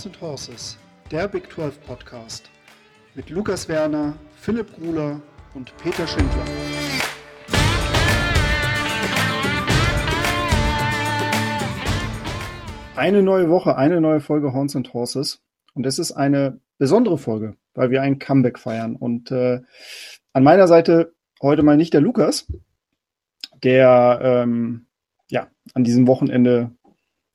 Horns and Horses, der Big 12 Podcast mit Lukas Werner, Philipp Gruler und Peter Schindler. Eine neue Woche, eine neue Folge Horns and Horses. Und es ist eine besondere Folge, weil wir ein Comeback feiern. Und äh, an meiner Seite heute mal nicht der Lukas, der ähm, ja an diesem Wochenende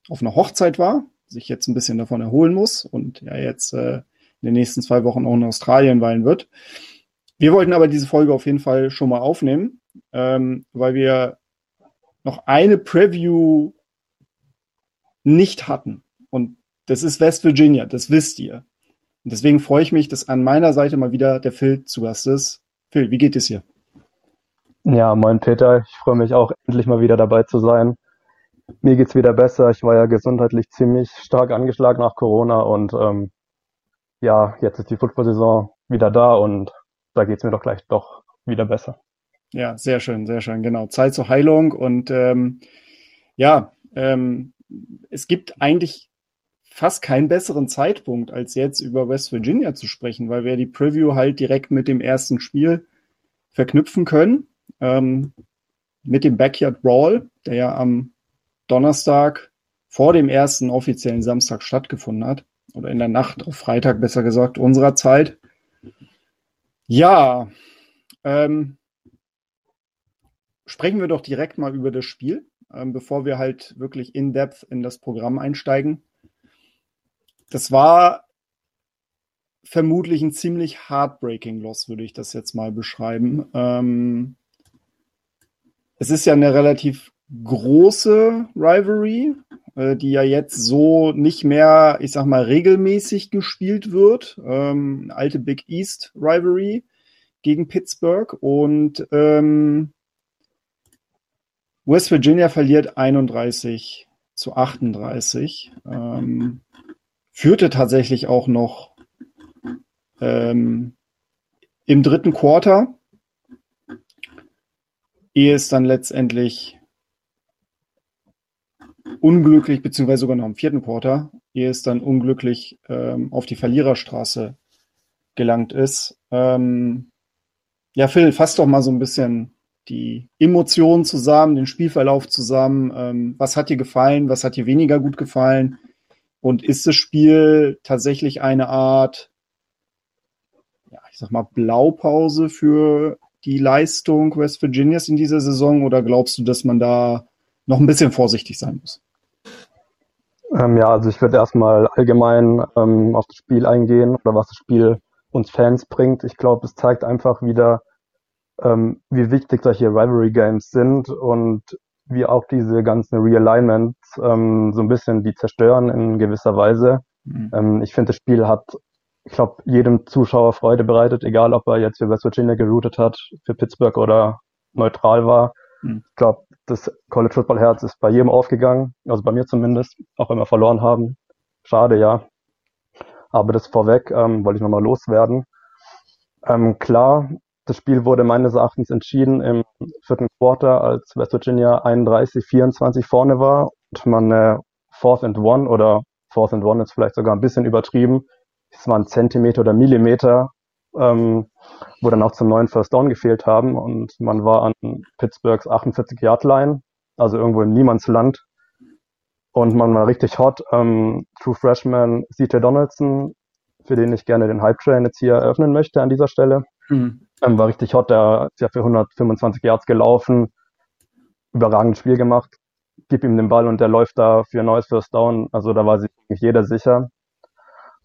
auf einer Hochzeit war, sich jetzt ein bisschen davon erholen muss und ja jetzt äh, in den nächsten zwei Wochen auch in Australien weilen wird. Wir wollten aber diese Folge auf jeden Fall schon mal aufnehmen, ähm, weil wir noch eine Preview nicht hatten. Und das ist West Virginia, das wisst ihr. Und deswegen freue ich mich, dass an meiner Seite mal wieder der Phil zu Gast ist. Phil, wie geht es hier? Ja, moin Peter, ich freue mich auch endlich mal wieder dabei zu sein. Mir geht's wieder besser. Ich war ja gesundheitlich ziemlich stark angeschlagen nach Corona und ähm, ja, jetzt ist die Football-Saison wieder da und da geht's mir doch gleich doch wieder besser. Ja, sehr schön, sehr schön, genau. Zeit zur Heilung und ähm, ja, ähm, es gibt eigentlich fast keinen besseren Zeitpunkt, als jetzt über West Virginia zu sprechen, weil wir die Preview halt direkt mit dem ersten Spiel verknüpfen können. Ähm, mit dem Backyard Brawl, der ja am Donnerstag vor dem ersten offiziellen Samstag stattgefunden hat. Oder in der Nacht auf Freitag, besser gesagt, unserer Zeit. Ja, ähm, sprechen wir doch direkt mal über das Spiel ähm, bevor wir halt wirklich in Depth in das Programm einsteigen. Das war vermutlich ein ziemlich heartbreaking Loss, würde ich das jetzt mal beschreiben. Ähm, es ist ja eine relativ große Rivalry, äh, die ja jetzt so nicht mehr, ich sag mal, regelmäßig gespielt wird. Ähm, alte Big East Rivalry gegen Pittsburgh und ähm, West Virginia verliert 31 zu 38. Ähm, führte tatsächlich auch noch ähm, im dritten Quarter, ehe es dann letztendlich unglücklich, beziehungsweise sogar noch im vierten Quarter, ehe es dann unglücklich ähm, auf die Verliererstraße gelangt ist. Ähm, ja, Phil, fass doch mal so ein bisschen die Emotionen zusammen, den Spielverlauf zusammen. Ähm, was hat dir gefallen? Was hat dir weniger gut gefallen? Und ist das Spiel tatsächlich eine Art, ja, ich sag mal, Blaupause für die Leistung West Virginias in dieser Saison? Oder glaubst du, dass man da noch ein bisschen vorsichtig sein muss? Ähm, ja, also ich würde erstmal allgemein ähm, auf das Spiel eingehen oder was das Spiel uns Fans bringt. Ich glaube, es zeigt einfach wieder, ähm, wie wichtig solche Rivalry Games sind und wie auch diese ganzen Realignments ähm, so ein bisschen die zerstören in gewisser Weise. Mhm. Ähm, ich finde, das Spiel hat, ich glaube, jedem Zuschauer Freude bereitet, egal ob er jetzt für West Virginia geroutet hat, für Pittsburgh oder neutral war. Ich glaube, das College Football Herz ist bei jedem aufgegangen, also bei mir zumindest, auch wenn wir verloren haben. Schade, ja. Aber das vorweg ähm, wollte ich nochmal loswerden. Ähm, klar, das Spiel wurde meines Erachtens entschieden im vierten Quarter, als West Virginia 31, 24 vorne war und man äh, Fourth and One oder Fourth and One ist vielleicht sogar ein bisschen übertrieben. Es waren Zentimeter oder Millimeter, ähm, wo dann auch zum neuen First Down gefehlt haben und man war an Pittsburghs 48 Yard Line, also irgendwo im Niemandsland. Und man war richtig hot. Ähm, True Freshman CJ Donaldson, für den ich gerne den Hype Train jetzt hier eröffnen möchte an dieser Stelle. Mhm. Ähm, war richtig hot, der ist ja für 125 Yards gelaufen, überragendes Spiel gemacht. Gib ihm den Ball und der läuft da für ein neues First Down. Also da war sich jeder sicher.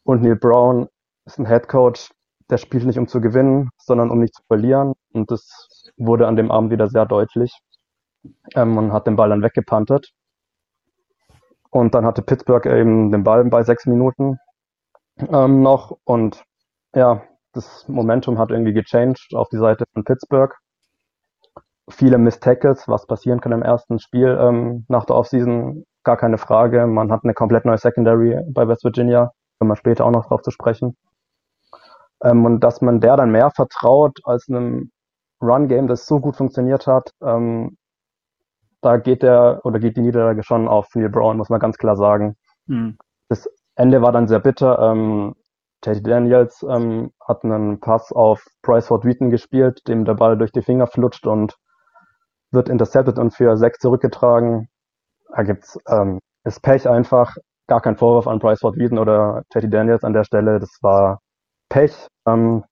Und Neil Brown ist ein Head Coach, der spielt nicht um zu gewinnen, sondern um nicht zu verlieren. Und das wurde an dem Abend wieder sehr deutlich. Ähm, man hat den Ball dann weggepantet. Und dann hatte Pittsburgh eben den Ball bei sechs Minuten ähm, noch. Und ja, das Momentum hat irgendwie gechanged auf die Seite von Pittsburgh. Viele Missed Tackles, was passieren kann im ersten Spiel ähm, nach der Offseason, gar keine Frage. Man hat eine komplett neue Secondary bei West Virginia, wenn man später auch noch drauf zu sprechen. Ähm, und dass man der dann mehr vertraut als einem Run-Game, das so gut funktioniert hat, ähm, da geht der oder geht die Niederlage schon auf Neil Brown, muss man ganz klar sagen. Mhm. Das Ende war dann sehr bitter. Ähm, Teddy Daniels ähm, hat einen Pass auf Bryce Ford Wheaton gespielt, dem der Ball durch die Finger flutscht und wird intercepted und für sechs zurückgetragen. Da gibt's ähm, ist Pech einfach. Gar kein Vorwurf an Bryce Ford Wheaton oder Teddy Daniels an der Stelle. Das war Pech. Ähm,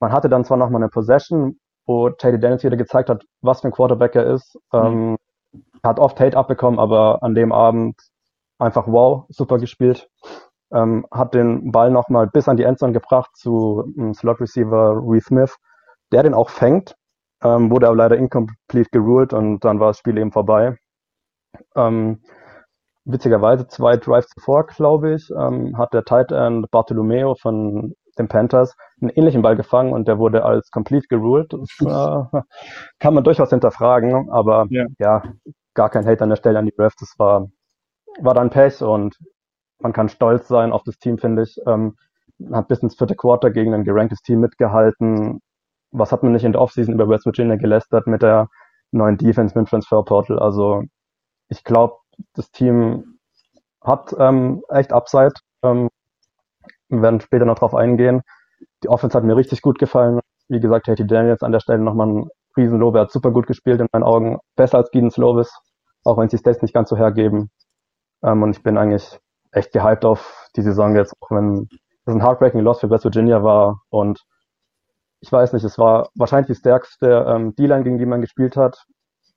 man hatte dann zwar nochmal eine Possession, wo Teddy Daniels wieder gezeigt hat, was für ein Quarterback er ist. Ähm, hat oft Hate abbekommen, aber an dem Abend einfach wow, super gespielt. Ähm, hat den Ball nochmal bis an die Endzone gebracht zu um, Slot Receiver Reed Smith, der den auch fängt, ähm, wurde aber leider incomplete geruled und dann war das Spiel eben vorbei. Ähm, witzigerweise zwei Drives zuvor, glaube ich, ähm, hat der Tight End Bartolomeo von den Panthers einen ähnlichen Ball gefangen und der wurde als complete geruled. Das äh, kann man durchaus hinterfragen, aber ja. ja. gar kein Hate an der Stelle an die Refs. Das war, war dann Pech und man kann stolz sein auf das Team, finde ich. Ähm, hat bis ins vierte Quarter gegen ein geranktes Team mitgehalten. Was hat man nicht in der Offseason über West Virginia gelästert mit der neuen Defense mit Transfer Portal? Also ich glaube, das Team hat ähm, echt Upside. Ähm, wir werden später noch drauf eingehen. Die Offense hat mir richtig gut gefallen. Wie gesagt, Haiti Daniels an der Stelle nochmal ein Riesenlob. Er hat super gut gespielt in meinen Augen. Besser als Gideon Slovis, auch wenn sie Stats nicht ganz so hergeben. Ähm, und ich bin eigentlich echt gehypt auf die Saison jetzt, auch wenn es ein heartbreaking Loss für West Virginia war. Und ich weiß nicht, es war wahrscheinlich die stärkste ähm, D-Line, gegen die man gespielt hat.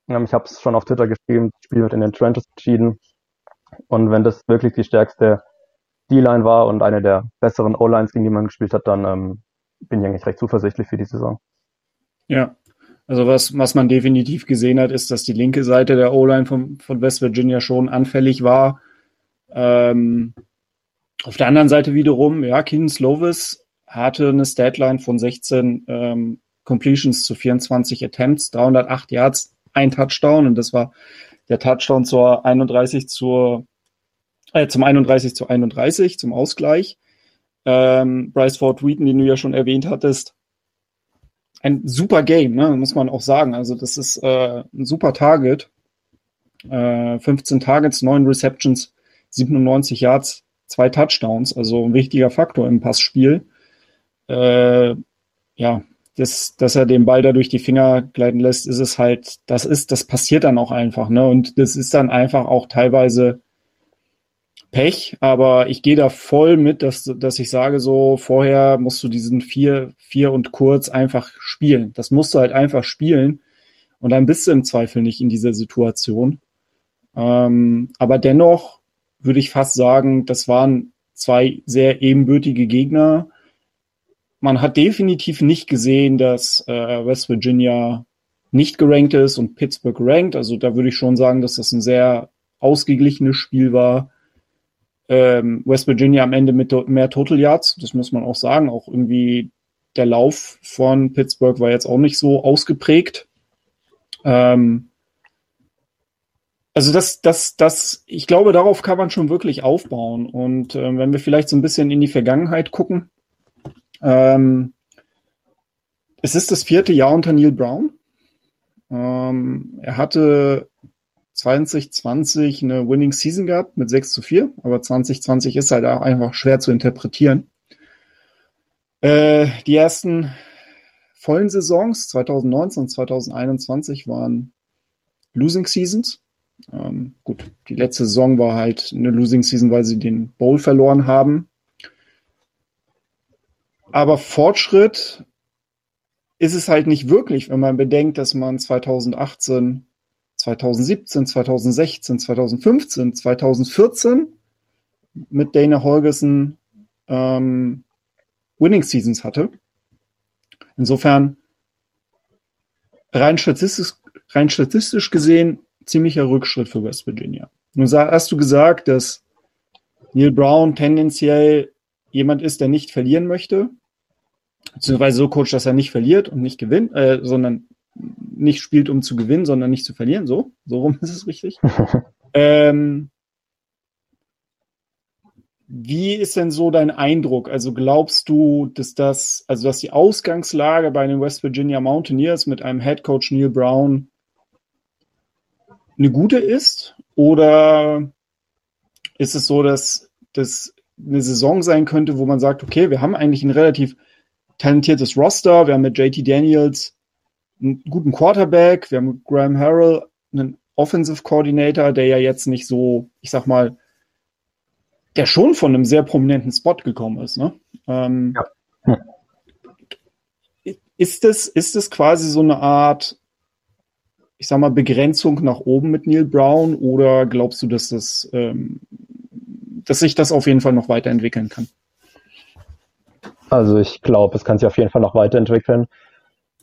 Ähm, ich habe es schon auf Twitter geschrieben, das Spiel wird in den Trenches entschieden. Und wenn das wirklich die stärkste D-Line war und eine der besseren O-Lines, gegen die man gespielt hat, dann ähm, bin ich eigentlich recht zuversichtlich für die Saison. Ja, also was, was man definitiv gesehen hat, ist, dass die linke Seite der O-Line von, von West Virginia schon anfällig war. Ähm, auf der anderen Seite wiederum, ja, Keenan Slovis hatte eine Statline von 16 ähm, Completions zu 24 Attempts, 308 Yards, ein Touchdown und das war der Touchdown zur 31 zur äh, zum 31 zu 31 zum Ausgleich. Ähm, Bryce Ford Wheaton, den du ja schon erwähnt hattest, ein super Game, ne, muss man auch sagen. Also das ist äh, ein super Target. Äh, 15 Targets, 9 Receptions, 97 Yards, zwei Touchdowns, also ein wichtiger Faktor im Passspiel. Äh, ja, das, dass er den Ball da durch die Finger gleiten lässt, ist es halt, das ist, das passiert dann auch einfach, ne? Und das ist dann einfach auch teilweise Pech, aber ich gehe da voll mit, dass, dass ich sage, so vorher musst du diesen vier, vier und kurz einfach spielen. Das musst du halt einfach spielen. Und dann bist du im Zweifel nicht in dieser Situation. Ähm, aber dennoch würde ich fast sagen, das waren zwei sehr ebenbürtige Gegner man hat definitiv nicht gesehen, dass äh, West Virginia nicht gerankt ist und Pittsburgh rankt. Also da würde ich schon sagen, dass das ein sehr ausgeglichenes Spiel war. Ähm, West Virginia am Ende mit mehr Total Yards, das muss man auch sagen. Auch irgendwie der Lauf von Pittsburgh war jetzt auch nicht so ausgeprägt. Ähm, also das, das, das, ich glaube, darauf kann man schon wirklich aufbauen. Und äh, wenn wir vielleicht so ein bisschen in die Vergangenheit gucken, ähm, es ist das vierte Jahr unter Neil Brown. Ähm, er hatte 2020 eine Winning Season gehabt mit 6 zu 4, aber 2020 ist halt auch einfach schwer zu interpretieren. Äh, die ersten vollen Saisons 2019 und 2021 waren Losing Seasons. Ähm, gut, die letzte Saison war halt eine Losing Season, weil sie den Bowl verloren haben. Aber Fortschritt ist es halt nicht wirklich, wenn man bedenkt, dass man 2018, 2017, 2016, 2015, 2014 mit Dana Holgerson ähm, Winning Seasons hatte. Insofern rein statistisch, rein statistisch gesehen ziemlicher Rückschritt für West Virginia. Nun hast du gesagt, dass Neil Brown tendenziell jemand ist, der nicht verlieren möchte beziehungsweise so coacht, dass er nicht verliert und nicht gewinnt, äh, sondern nicht spielt, um zu gewinnen, sondern nicht zu verlieren. So, so rum ist es richtig. ähm, wie ist denn so dein Eindruck? Also glaubst du, dass das, also dass die Ausgangslage bei den West Virginia Mountaineers mit einem Head Coach Neil Brown eine gute ist? Oder ist es so, dass das eine Saison sein könnte, wo man sagt, okay, wir haben eigentlich ein relativ talentiertes Roster, wir haben mit JT Daniels einen guten Quarterback, wir haben mit Graham Harrell einen Offensive Coordinator, der ja jetzt nicht so, ich sag mal, der schon von einem sehr prominenten Spot gekommen ist. Ne? Ähm, ja. Hm. Ist es ist das quasi so eine Art, ich sag mal, Begrenzung nach oben mit Neil Brown oder glaubst du, dass das, ähm, dass sich das auf jeden Fall noch weiterentwickeln kann? Also ich glaube, es kann sich auf jeden Fall noch weiterentwickeln.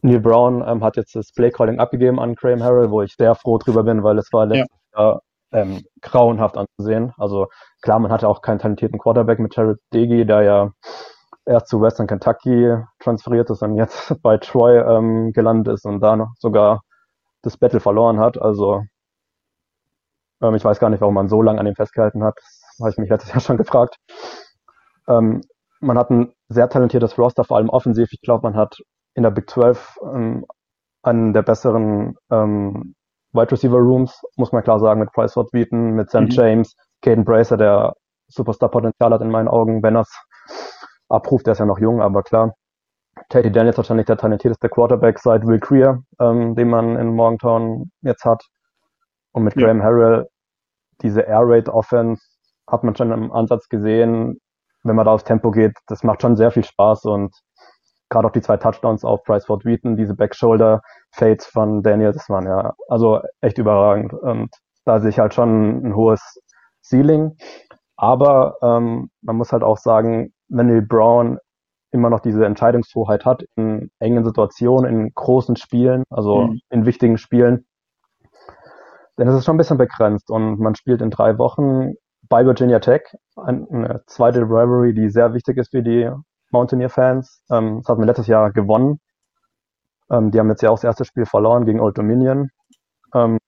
Neil Brown ähm, hat jetzt das Playcalling abgegeben an Graham Harrell, wo ich sehr froh drüber bin, weil es war letztes ja. Jahr ähm, grauenhaft anzusehen. Also klar, man hatte auch keinen talentierten Quarterback mit Jared Degi, der ja erst zu Western Kentucky transferiert ist und jetzt bei Troy ähm, gelandet ist und da noch sogar das Battle verloren hat. Also ähm, ich weiß gar nicht, warum man so lange an ihm festgehalten hat. Das habe ich mich letztes Jahr schon gefragt. Ähm, man hat ein sehr talentiertes Roster, vor allem offensiv. Ich glaube, man hat in der Big 12 ähm, einen der besseren ähm, Wide Receiver Rooms, muss man klar sagen, mit Price Ford Wheaton, mit Sam mhm. James, Caden Bracer, der Superstar-Potenzial hat in meinen Augen, wenn er es abruft. Der ist ja noch jung, aber klar. Katie Daniels wahrscheinlich der talentierteste Quarterback seit Will Creer, ähm, den man in Morgantown jetzt hat. Und mit ja. Graham Harrell, diese Air Raid Offense hat man schon im Ansatz gesehen, wenn man da aufs Tempo geht, das macht schon sehr viel Spaß und gerade auch die zwei Touchdowns auf Price Ford Wheaton, diese Backshoulder Fades von Daniel, das waren ja also echt überragend und da sehe ich halt schon ein hohes Ceiling. Aber ähm, man muss halt auch sagen, wenn Brown immer noch diese Entscheidungshoheit hat in engen Situationen, in großen Spielen, also mhm. in wichtigen Spielen, dann ist es schon ein bisschen begrenzt und man spielt in drei Wochen bei Virginia Tech, eine zweite Rivalry, die sehr wichtig ist für die Mountaineer-Fans. Ähm, das hatten wir letztes Jahr gewonnen. Ähm, die haben jetzt ja auch das erste Spiel verloren gegen Old Dominion ähm,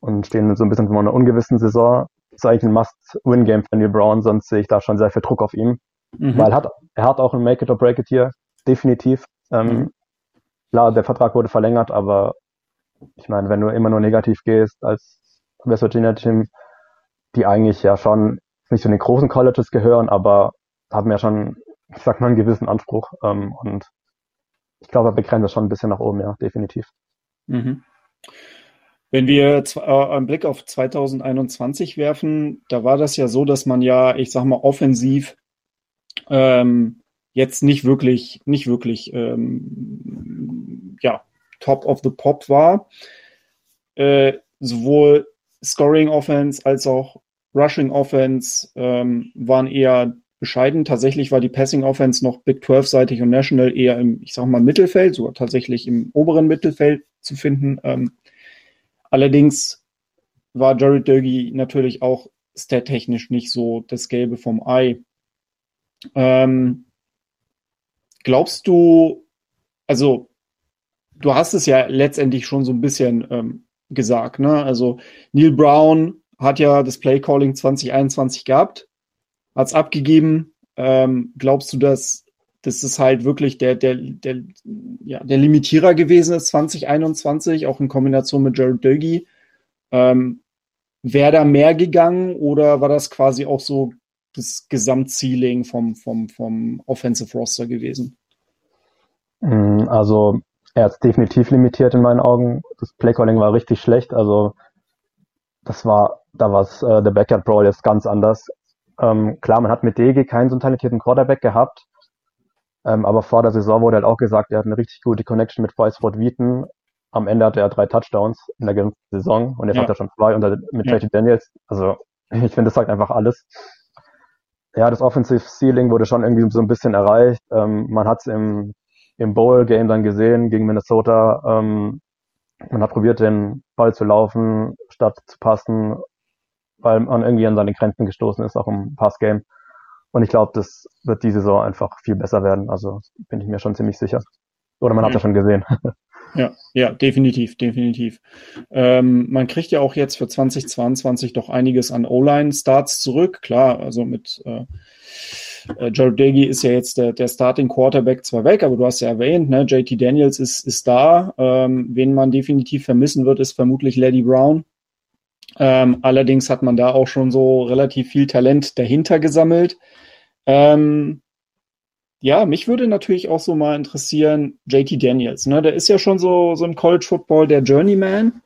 und stehen so ein bisschen vor einer ungewissen Saison. Das ist eigentlich ein Must-Win-Game für Neil Brown, sonst sehe ich da schon sehr viel Druck auf ihm. Mhm. Weil er hat, er hat auch ein Make it or break it hier, definitiv. Mhm. Klar, der Vertrag wurde verlängert, aber ich meine, wenn du immer nur negativ gehst als West Virginia Team, die eigentlich ja schon nicht zu den großen Colleges gehören, aber haben ja schon, ich sag mal, einen gewissen Anspruch. Ähm, und ich glaube, er begrenzt das schon ein bisschen nach oben, ja, definitiv. Mhm. Wenn wir äh, einen Blick auf 2021 werfen, da war das ja so, dass man ja, ich sag mal, offensiv ähm, jetzt nicht wirklich, nicht wirklich, ähm, ja, top of the pop war. Äh, sowohl Scoring Offense als auch Rushing Offense ähm, waren eher bescheiden. Tatsächlich war die Passing Offense noch Big 12-seitig und National eher im, ich sag mal, Mittelfeld, sogar tatsächlich im oberen Mittelfeld zu finden. Ähm, allerdings war Jared Duggy natürlich auch stat-technisch nicht so das Gelbe vom Ei. Ähm, glaubst du, also du hast es ja letztendlich schon so ein bisschen ähm, gesagt, ne? Also Neil Brown hat ja das Play Calling 2021 gehabt, hat es abgegeben. Ähm, glaubst du, dass das ist halt wirklich der, der, der, ja, der Limitierer gewesen ist 2021, auch in Kombination mit Jared Dögi? Ähm, Wäre da mehr gegangen oder war das quasi auch so das Gesamtceiling vom, vom, vom Offensive Roster gewesen? Mm, also er ist definitiv limitiert in meinen Augen. Das Playcalling war richtig schlecht. Also das war, da war es äh, der Backyard Brawl jetzt ganz anders. Ähm, klar, man hat mit DG keinen so talentierten Quarterback gehabt. Ähm, aber vor der Saison wurde halt auch gesagt, er hat eine richtig gute Connection mit Bryce Ford Wheaton. Am Ende hatte er drei Touchdowns in der ganzen Saison und jetzt ja. hat er schon zwei unter, mit ja. JT Daniels. Also ich finde, das sagt einfach alles ja, das Offensive Ceiling wurde schon irgendwie so ein bisschen erreicht. Ähm, man hat es im, im Bowl-Game dann gesehen gegen Minnesota. Ähm, man hat probiert, den Ball zu laufen, statt zu passen, weil man irgendwie an seine Grenzen gestoßen ist, auch im Passgame. Und ich glaube, das wird diese Saison einfach viel besser werden. Also bin ich mir schon ziemlich sicher. Oder man mhm. hat ja schon gesehen. Ja, ja, definitiv, definitiv. Ähm, man kriegt ja auch jetzt für 2022 doch einiges an O-Line-Starts zurück. Klar, also mit äh, äh Jared Dagey ist ja jetzt der, der Starting Quarterback zwar weg, aber du hast ja erwähnt, ne, JT Daniels ist, ist da. Ähm, wen man definitiv vermissen wird, ist vermutlich Lady Brown. Ähm, allerdings hat man da auch schon so relativ viel Talent dahinter gesammelt. Ähm, ja, mich würde natürlich auch so mal interessieren, JT Daniels. Ne? Der ist ja schon so, so im College Football der Journeyman.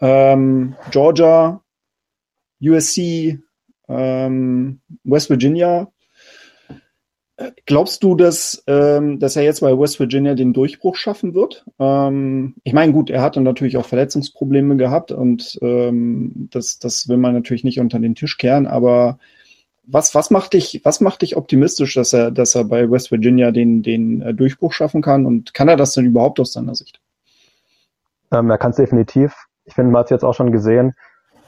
Ähm, Georgia, USC, ähm, West Virginia. Glaubst du, dass, ähm, dass er jetzt bei West Virginia den Durchbruch schaffen wird? Ähm, ich meine, gut, er hatte natürlich auch Verletzungsprobleme gehabt und ähm, das, das will man natürlich nicht unter den Tisch kehren, aber was, was, macht dich, was macht dich optimistisch, dass er, dass er bei West Virginia den, den äh, Durchbruch schaffen kann und kann er das denn überhaupt aus deiner Sicht? Ähm, er kann es definitiv. Ich finde, man hat es jetzt auch schon gesehen.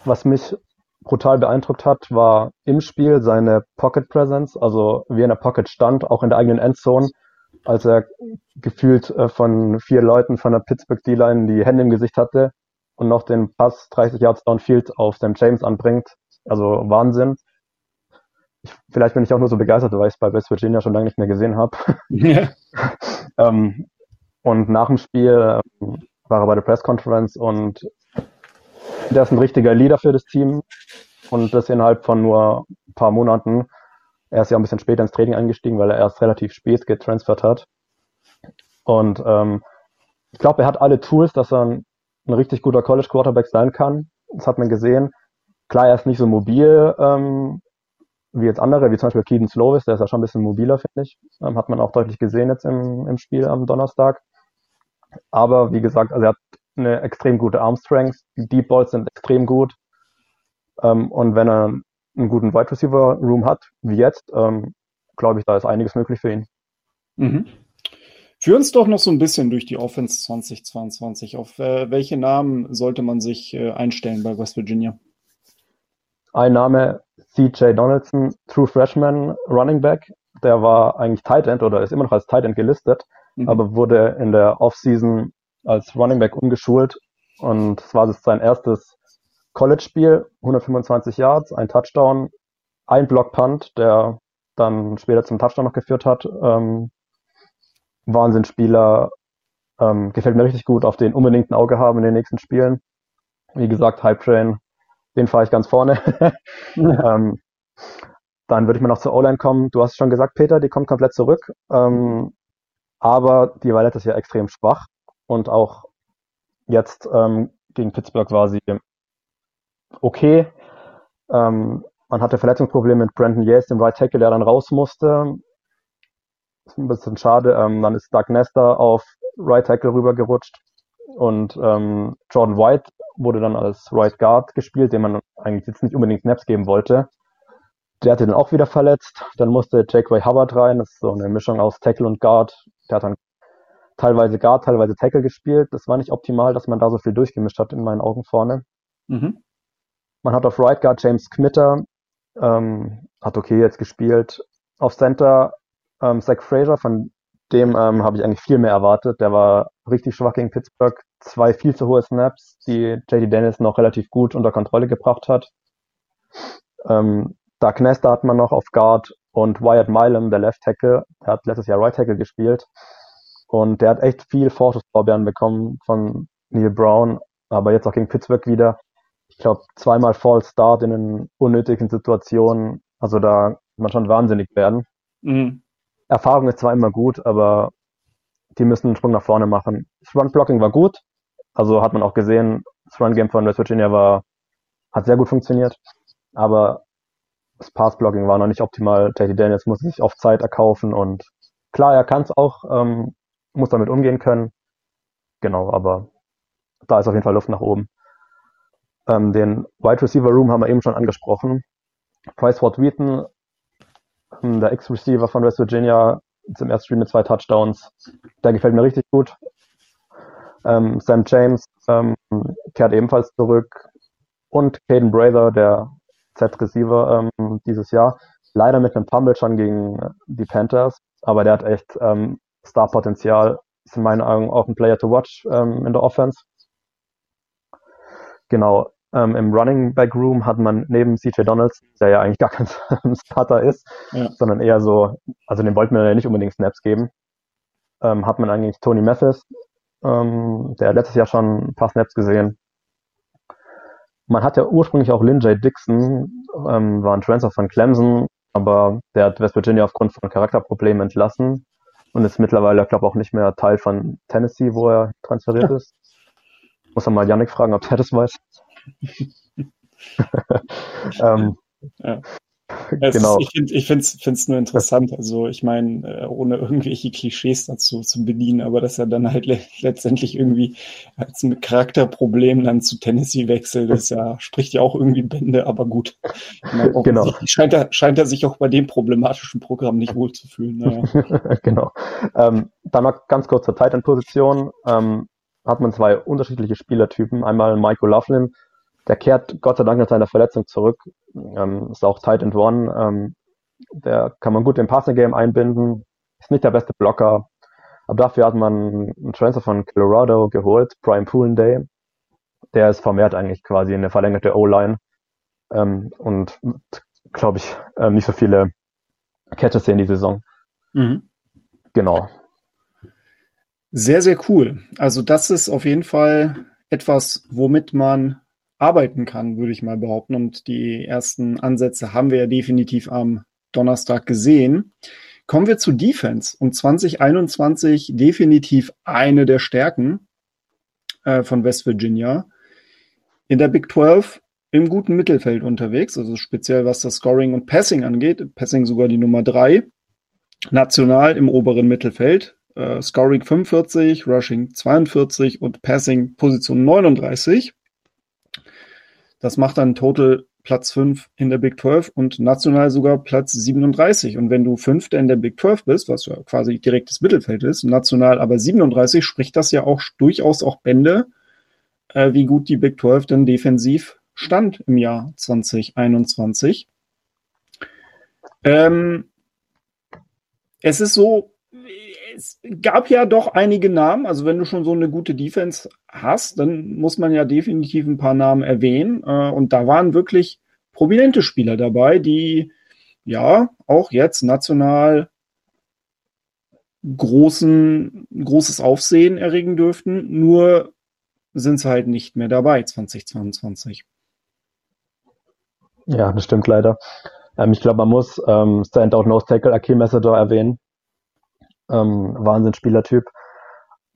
Was mich brutal beeindruckt hat, war im Spiel seine Pocket Presence, also wie er in der Pocket stand, auch in der eigenen Endzone, als er gefühlt äh, von vier Leuten von der Pittsburgh D-Line die Hände im Gesicht hatte und noch den Pass 30 Yards downfield auf Sam James anbringt. Also Wahnsinn. Ich, vielleicht bin ich auch nur so begeistert, weil ich es bei West Virginia schon lange nicht mehr gesehen habe. Ja. ähm, und nach dem Spiel ähm, war er bei der Press Conference und der ist ein richtiger Leader für das Team und das innerhalb von nur ein paar Monaten. Er ist ja ein bisschen später ins Training eingestiegen, weil er erst relativ spät getransfert hat. Und ähm, ich glaube, er hat alle Tools, dass er ein, ein richtig guter College Quarterback sein kann. Das hat man gesehen. Klar, er ist nicht so mobil ähm, wie jetzt andere, wie zum Beispiel Keaton Slovis, der ist ja schon ein bisschen mobiler, finde ich. Ähm, hat man auch deutlich gesehen jetzt im, im Spiel am Donnerstag. Aber wie gesagt, also er hat eine extrem gute Arm Strength. Die Deep Balls sind extrem gut. Ähm, und wenn er einen guten Wide Receiver Room hat, wie jetzt, ähm, glaube ich, da ist einiges möglich für ihn. Mhm. Führ uns doch noch so ein bisschen durch die Offense 2022. Auf äh, welche Namen sollte man sich äh, einstellen bei West Virginia? Ein Name, CJ Donaldson, True Freshman Running Back. Der war eigentlich Tight End oder ist immer noch als Tight End gelistet, mhm. aber wurde in der Offseason als Running Back umgeschult und es war sein erstes College-Spiel, 125 Yards, ein Touchdown, ein Block-Punt, der dann später zum Touchdown noch geführt hat. Ähm, Wahnsinnspieler, ähm, gefällt mir richtig gut, auf den unbedingt ein Auge haben in den nächsten Spielen. Wie gesagt, Hype Train, den fahre ich ganz vorne. ähm, dann würde ich mal noch zur O-Line kommen. Du hast schon gesagt, Peter, die kommt komplett zurück. Ähm, aber die war letztes Jahr extrem schwach und auch jetzt ähm, gegen Pittsburgh war sie okay. Ähm, man hatte Verletzungsprobleme mit Brandon Yates, dem Right Tackle, der dann raus musste. Ist ein bisschen schade. Ähm, dann ist Doug Nester auf Right Tackle rübergerutscht und ähm, Jordan White wurde dann als Right Guard gespielt, dem man eigentlich jetzt nicht unbedingt Snaps geben wollte. Der hatte dann auch wieder verletzt. Dann musste Jake Ray Hubbard rein. Das ist so eine Mischung aus Tackle und Guard. Der hat dann teilweise Guard, teilweise Tackle gespielt. Das war nicht optimal, dass man da so viel durchgemischt hat in meinen Augen vorne. Mhm. Man hat auf Right Guard James Kmitter, ähm, hat okay jetzt gespielt. Auf Center ähm, Zach Fraser, von dem ähm, habe ich eigentlich viel mehr erwartet. Der war richtig schwach gegen Pittsburgh. Zwei viel zu hohe Snaps, die JD Dennis noch relativ gut unter Kontrolle gebracht hat. Ähm, Doug Nester hat man noch auf Guard und Wyatt Milam, der Left Tackle, der hat letztes Jahr Right Tackle gespielt. Und der hat echt viel Vorschusslorbeeren bekommen von Neil Brown, aber jetzt auch gegen Pittsburgh wieder. Ich glaube, zweimal Fall Start in den unnötigen Situationen. Also da kann man schon wahnsinnig werden. Mhm. Erfahrung ist zwar immer gut, aber die müssen einen Sprung nach vorne machen. Das Run-Blocking war gut. Also hat man auch gesehen, das Run-Game von West Virginia war, hat sehr gut funktioniert. Aber das Pass-Blocking war noch nicht optimal. Teddy Daniels musste sich oft Zeit erkaufen und klar, er kann es auch, ähm, muss damit umgehen können. Genau, aber da ist auf jeden Fall Luft nach oben. Ähm, den Wide Receiver Room haben wir eben schon angesprochen. Price Ward Wheaton, ähm, der Ex-Receiver von West Virginia, zum ersten Spiel mit zwei Touchdowns. Der gefällt mir richtig gut. Ähm, Sam James ähm, kehrt ebenfalls zurück. Und Caden Brather, der Z-Receiver ähm, dieses Jahr. Leider mit einem Fumble schon gegen die Panthers, aber der hat echt ähm, Star-Potenzial. Ist in meinen Augen auch ein Player to watch ähm, in der Offense. Genau. Ähm, Im Running Back Room hat man neben CJ Donalds, der ja eigentlich gar kein Starter ist, ja. sondern eher so, also den wollten wir ja nicht unbedingt Snaps geben, ähm, hat man eigentlich Tony Mathis, ähm, der letztes Jahr schon ein paar Snaps gesehen. man hat ja ursprünglich auch Lynn J. Dixon, ähm, war ein Transfer von Clemson, aber der hat West Virginia aufgrund von Charakterproblemen entlassen und ist mittlerweile, glaube ich, auch nicht mehr Teil von Tennessee, wo er transferiert ja. ist. Muss man mal Yannick fragen, ob der das weiß. ähm, ja. Genau. Ist, ich finde es ich nur interessant. Also ich meine, äh, ohne irgendwelche Klischees dazu zu bedienen, aber dass er dann halt le letztendlich irgendwie als ein Charakterproblem dann zu Tennessee wechselt, das ja, spricht ja auch irgendwie Bände, aber gut. Meine, genau. Scheint er, scheint er sich auch bei dem problematischen Programm nicht wohlzufühlen. Naja. genau. Ähm, dann noch ganz kurz zur Titan-Position. Ähm, hat man zwei unterschiedliche Spielertypen. Einmal Michael Laughlin, der kehrt Gott sei Dank nach seiner Verletzung zurück. Ähm, ist auch Tight and One. Ähm, der kann man gut im Passing Game einbinden. Ist nicht der beste Blocker. Aber dafür hat man einen Transfer von Colorado geholt, Brian Poolen Day. Der ist vermehrt eigentlich quasi eine verlängerte O-Line. Ähm, und glaube ich, äh, nicht so viele Catches sehen die Saison. Mhm. Genau. Sehr, sehr cool. Also das ist auf jeden Fall etwas, womit man arbeiten kann, würde ich mal behaupten. Und die ersten Ansätze haben wir ja definitiv am Donnerstag gesehen. Kommen wir zu Defense und 2021 definitiv eine der Stärken äh, von West Virginia. In der Big 12 im guten Mittelfeld unterwegs, also speziell was das Scoring und Passing angeht. Passing sogar die Nummer drei. National im oberen Mittelfeld. Äh, Scoring 45, Rushing 42 und Passing Position 39. Das macht dann total Platz 5 in der Big 12 und national sogar Platz 37. Und wenn du Fünfter in der Big 12 bist, was ja quasi direktes Mittelfeld ist, national aber 37, spricht das ja auch durchaus auch Bände, äh, wie gut die Big 12 denn defensiv stand im Jahr 2021. Ähm, es ist so, es gab ja doch einige Namen. Also wenn du schon so eine gute Defense hast, dann muss man ja definitiv ein paar Namen erwähnen. Äh, und da waren wirklich prominente Spieler dabei, die ja auch jetzt national großen, großes Aufsehen erregen dürften. Nur sind sie halt nicht mehr dabei 2022. Ja, das stimmt leider. Ähm, ich glaube, man muss ähm, Standout Nose Tackle Akeem Messedor erwähnen. Ähm, Wahnsinnsspielertyp.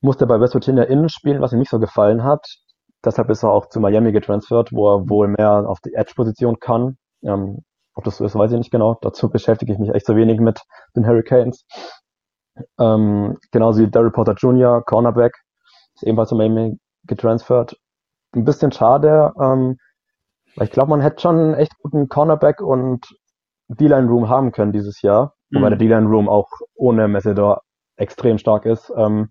Musste bei West Virginia innen spielen, was ihm nicht so gefallen hat. Deshalb ist er auch zu Miami getransfert, wo er wohl mehr auf die Edge-Position kann. Ähm, ob das so ist, weiß ich nicht genau. Dazu beschäftige ich mich echt so wenig mit den Hurricanes. Ähm, genauso wie Derry Potter Jr., Cornerback, ist ebenfalls zu Miami getransfert. Ein bisschen schade, ähm, weil ich glaube, man hätte schon einen echt guten Cornerback und D-Line Room haben können dieses Jahr. Mhm. Wobei der D-Line Room auch ohne Messedor extrem stark ist. Ähm,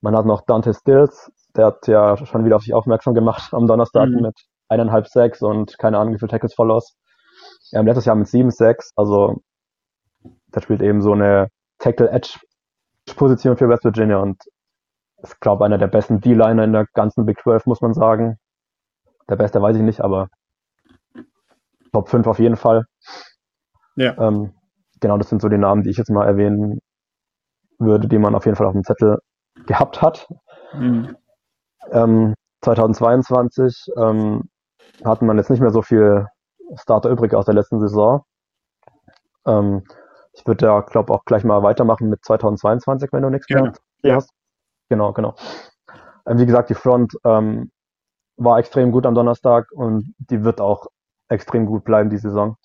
man hat noch Dante Stills, der hat ja schon wieder auf sich aufmerksam gemacht am Donnerstag mhm. mit eineinhalb Sacks und keine Ahnung wie viele Tackles Follows. Ja, letztes Jahr mit sieben Sacks, also der spielt eben so eine Tackle-Edge-Position für West Virginia und ist, glaube einer der besten D-Liner in der ganzen Big 12, muss man sagen. Der beste weiß ich nicht, aber Top 5 auf jeden Fall. Ja. Ähm, genau, das sind so die Namen, die ich jetzt mal erwähnen würde, die man auf jeden Fall auf dem Zettel gehabt hat. Mhm. Ähm, 2022 ähm, hat man jetzt nicht mehr so viel Starter übrig aus der letzten Saison. Ähm, ich würde da, glaube auch gleich mal weitermachen mit 2022, wenn du nichts mehr ja. hast. Genau, genau. Ähm, wie gesagt, die Front ähm, war extrem gut am Donnerstag und die wird auch extrem gut bleiben die Saison,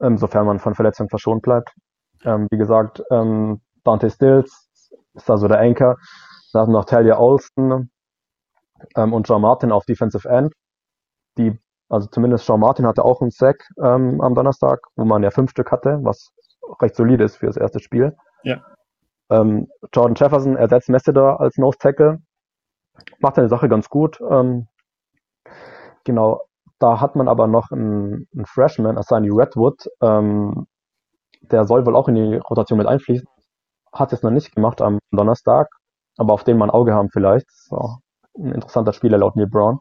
ähm, sofern man von Verletzungen verschont bleibt. Ähm, wie gesagt, ähm, Dante Stills ist da so der Anchor. Da haben noch Talia Olsen ähm, und John Martin auf Defensive End. Die, also zumindest John Martin hatte auch einen Sack ähm, am Donnerstag, wo man ja fünf Stück hatte, was recht solide ist für das erste Spiel. Ja. Ähm, Jordan Jefferson ersetzt Messedor als Nose Tackle. Macht seine Sache ganz gut. Genau. Da hat man aber noch einen, einen Freshman, Asani Redwood. Ähm, der soll wohl auch in die Rotation mit einfließen. Hat es noch nicht gemacht am Donnerstag aber auf den man ein Auge haben vielleicht. So, ein interessanter Spieler laut Neil Brown.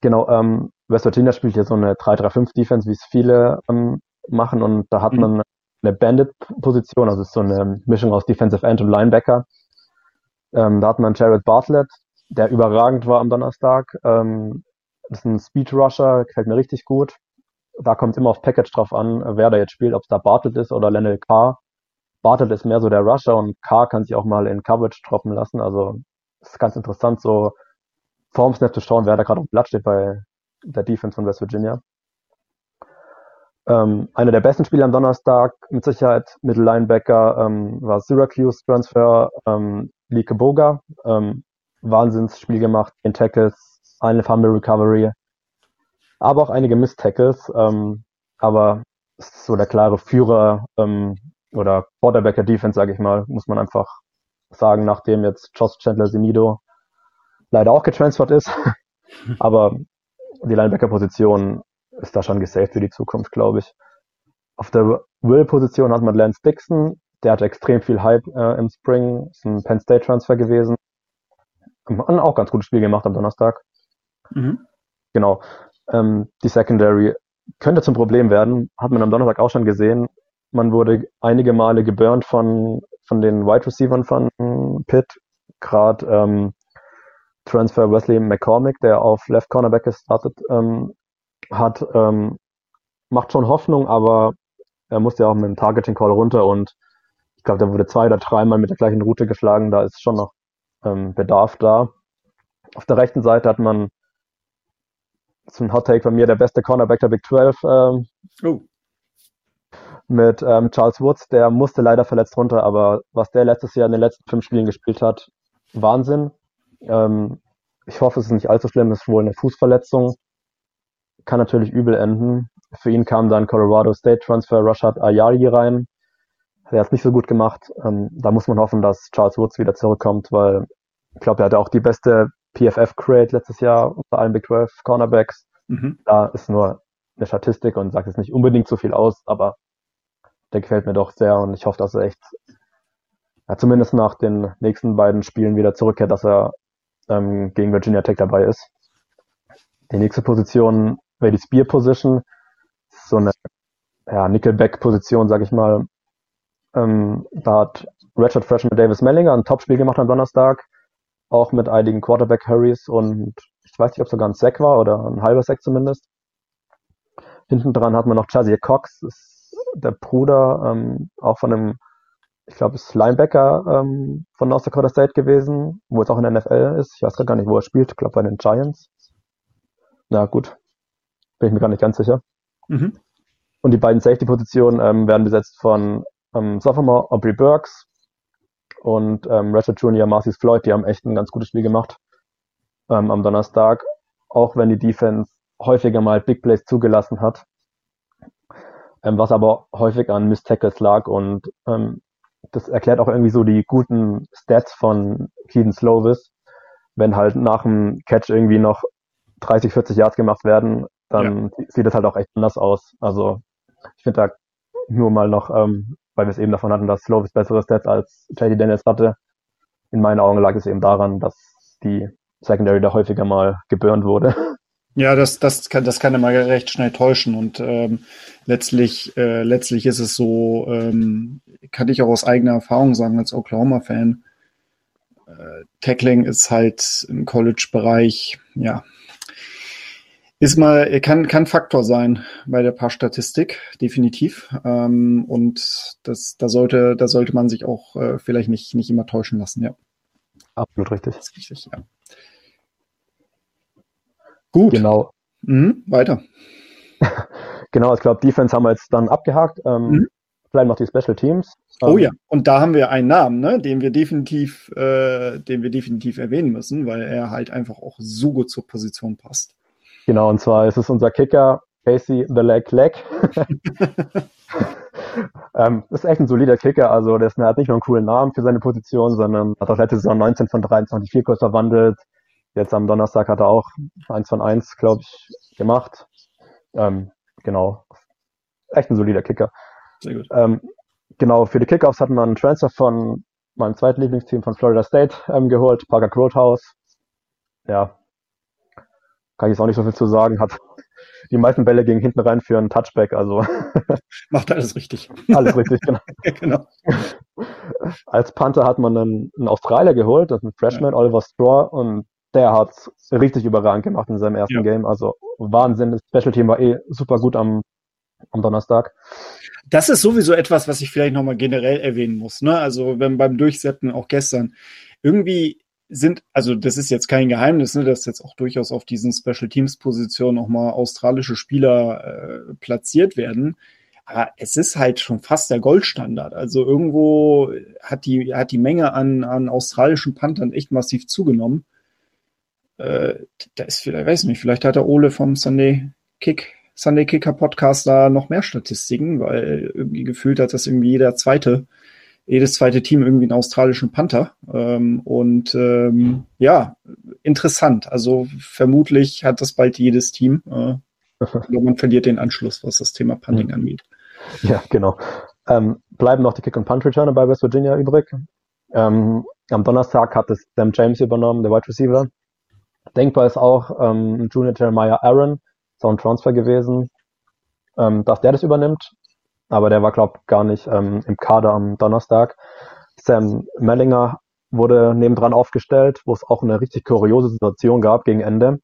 Genau, ähm, West Virginia spielt hier so eine 3-3-5 Defense, wie es viele ähm, machen und da hat mhm. man eine Bandit-Position, also so eine Mischung aus Defensive End und Linebacker. Ähm, da hat man Jared Bartlett, der überragend war am Donnerstag. Ähm, ist ein Speed Rusher, gefällt mir richtig gut. Da kommt es immer auf Package drauf an, wer da jetzt spielt, ob es da Bartlett ist oder Lennel Carr. Bartlett ist mehr so der Rusher und Carr kann sich auch mal in Coverage droppen lassen. Also ist ganz interessant, so vorm Snap zu schauen, wer da gerade auf dem Blatt steht bei der Defense von West Virginia. Ähm, einer der besten Spieler am Donnerstag, mit Sicherheit Mittellinebacker, ähm, war Syracuse Transfer, ähm, Lee Boga. Ähm, Wahnsinnsspiel gemacht, in Tackles, eine Fumble Recovery, aber auch einige Miss-Tackles. Ähm, aber so der klare Führer ähm, oder Quarterback der Defense, sage ich mal, muss man einfach sagen, nachdem jetzt Josh Chandler Simido leider auch getransfert ist. aber die Linebacker-Position ist da schon gesaved für die Zukunft, glaube ich. Auf der Will-Position hat man Lance Dixon, der hat extrem viel Hype äh, im Spring, ist ein Penn State-Transfer gewesen. Haben auch ganz gutes Spiel gemacht am Donnerstag. Mhm. Genau. Ähm, die Secondary könnte zum Problem werden, hat man am Donnerstag auch schon gesehen. Man wurde einige Male geburnt von, von den Wide Receivers von Pitt. Gerade ähm, Transfer Wesley McCormick, der auf Left Cornerback gestartet ähm, hat, ähm, macht schon Hoffnung, aber er musste ja auch mit dem Targeting Call runter und ich glaube, der wurde zwei oder dreimal mit der gleichen Route geschlagen. Da ist schon noch ähm, Bedarf da. Auf der rechten Seite hat man, ist ein Hot Take von mir, der beste Cornerback der Big 12 ähm, oh. mit ähm, Charles Woods. Der musste leider verletzt runter, aber was der letztes Jahr in den letzten fünf Spielen gespielt hat, Wahnsinn. Ähm, ich hoffe, es ist nicht allzu schlimm, es ist wohl eine Fußverletzung. Kann natürlich übel enden. Für ihn kam dann Colorado State Transfer Rashad Ayali rein. Der hat es nicht so gut gemacht. Ähm, da muss man hoffen, dass Charles Woods wieder zurückkommt, weil ich glaube, er hatte auch die beste PFF-Crate letztes Jahr unter allen Big 12 Cornerbacks. Mhm. Da ist nur eine Statistik und sagt jetzt nicht unbedingt so viel aus, aber der gefällt mir doch sehr und ich hoffe, dass er echt ja, zumindest nach den nächsten beiden Spielen wieder zurückkehrt, dass er ähm, gegen Virginia Tech dabei ist. Die nächste Position wäre die Spear Position. So eine ja, Nickelback-Position, sag ich mal. Ähm, da hat Richard Freshman Davis Mellinger ein Topspiel gemacht am Donnerstag auch mit einigen Quarterback-Hurries und ich weiß nicht, ob sogar ein Sack war oder ein halber Sack zumindest. Hinten dran hat man noch Chazier Cox, ist der Bruder ähm, auch von einem, ich glaube, ist Linebacker ähm, von North Dakota State gewesen, wo es auch in der NFL ist. Ich weiß gar nicht, wo er spielt. Ich glaube, bei den Giants. Na gut, bin ich mir gar nicht ganz sicher. Mhm. Und die beiden Safety-Positionen ähm, werden besetzt von ähm, Sophomore Aubrey Burks, und ähm, Ratchet Jr., Marcus Floyd, die haben echt ein ganz gutes Spiel gemacht ähm, am Donnerstag, auch wenn die Defense häufiger mal Big Plays zugelassen hat, ähm, was aber häufig an Miss Tackles lag und ähm, das erklärt auch irgendwie so die guten Stats von Keaton Slovis, wenn halt nach dem Catch irgendwie noch 30, 40 Yards gemacht werden, dann ja. sieht das halt auch echt anders aus. Also ich finde da nur mal noch ähm, weil wir es eben davon hatten, dass Slovis bessere Stats als JD Daniels hatte. In meinen Augen lag es eben daran, dass die Secondary da häufiger mal geburnt wurde. Ja, das, das kann, das kann immer recht schnell täuschen und ähm, letztlich, äh, letztlich ist es so, ähm, kann ich auch aus eigener Erfahrung sagen als Oklahoma-Fan. Äh, Tackling ist halt im College-Bereich, ja, ist mal, kann, kann Faktor sein bei der Passstatistik, definitiv. Ähm, und das, da sollte, da sollte man sich auch äh, vielleicht nicht, nicht immer täuschen lassen, ja. Absolut richtig. Das ist richtig, ja. Gut. Genau. Mhm, weiter. genau, ich glaube, Defense haben wir jetzt dann abgehakt. Ähm, mhm. Vielleicht noch die Special Teams. Oh ähm, ja, und da haben wir einen Namen, ne, den wir definitiv, äh, den wir definitiv erwähnen müssen, weil er halt einfach auch so gut zur Position passt. Genau, und zwar ist es unser Kicker, Casey the Leg Leg. ähm, ist echt ein solider Kicker, also der hat nicht nur einen coolen Namen für seine Position, sondern hat auch letzte Saison 19 von 23 Vierkurs verwandelt. Jetzt am Donnerstag hat er auch 1 von 1, glaube ich, gemacht. Ähm, genau. Echt ein solider Kicker. Sehr gut. Ähm, genau, für die Kickoffs hat man einen Transfer von meinem zweiten Lieblingsteam von Florida State ähm, geholt, Parker Grothaus. Ja, kann ich jetzt auch nicht so viel zu sagen, hat die meisten Bälle gegen hinten rein für einen Touchback, also. Macht alles richtig. Alles richtig, genau. genau. Als Panther hat man einen, einen Australier geholt, das ist ein Freshman, ja. Oliver Straw, und der hat's richtig überragend gemacht in seinem ersten ja. Game. Also Wahnsinn. Das Special Team war eh super gut am, am Donnerstag. Das ist sowieso etwas, was ich vielleicht nochmal generell erwähnen muss. Ne? Also wenn beim Durchsetzen auch gestern irgendwie sind, also das ist jetzt kein Geheimnis, ne, dass jetzt auch durchaus auf diesen Special Teams Positionen auch mal australische Spieler äh, platziert werden. Aber es ist halt schon fast der Goldstandard. Also irgendwo hat die, hat die Menge an, an australischen Panthern echt massiv zugenommen. Äh, da ist vielleicht, weiß nicht, vielleicht hat der Ole vom Sunday Kick, Sunday Kicker Podcast da noch mehr Statistiken, weil irgendwie gefühlt hat das irgendwie jeder zweite jedes zweite Team irgendwie einen australischen Panther. Ähm, und ähm, ja, interessant. Also vermutlich hat das bald jedes Team. Äh, man verliert den Anschluss, was das Thema Punting angeht. Ja, genau. Ähm, bleiben noch die Kick- und Punt-Returner bei West Virginia übrig. Ähm, am Donnerstag hat es Sam James übernommen, der Wide Receiver. Denkbar ist auch ähm, Junior Jeremiah Aaron, ist auch ein Transfer gewesen, ähm, dass der das übernimmt aber der war, glaube ich, gar nicht ähm, im Kader am Donnerstag. Sam Mellinger wurde nebendran aufgestellt, wo es auch eine richtig kuriose Situation gab gegen Ende.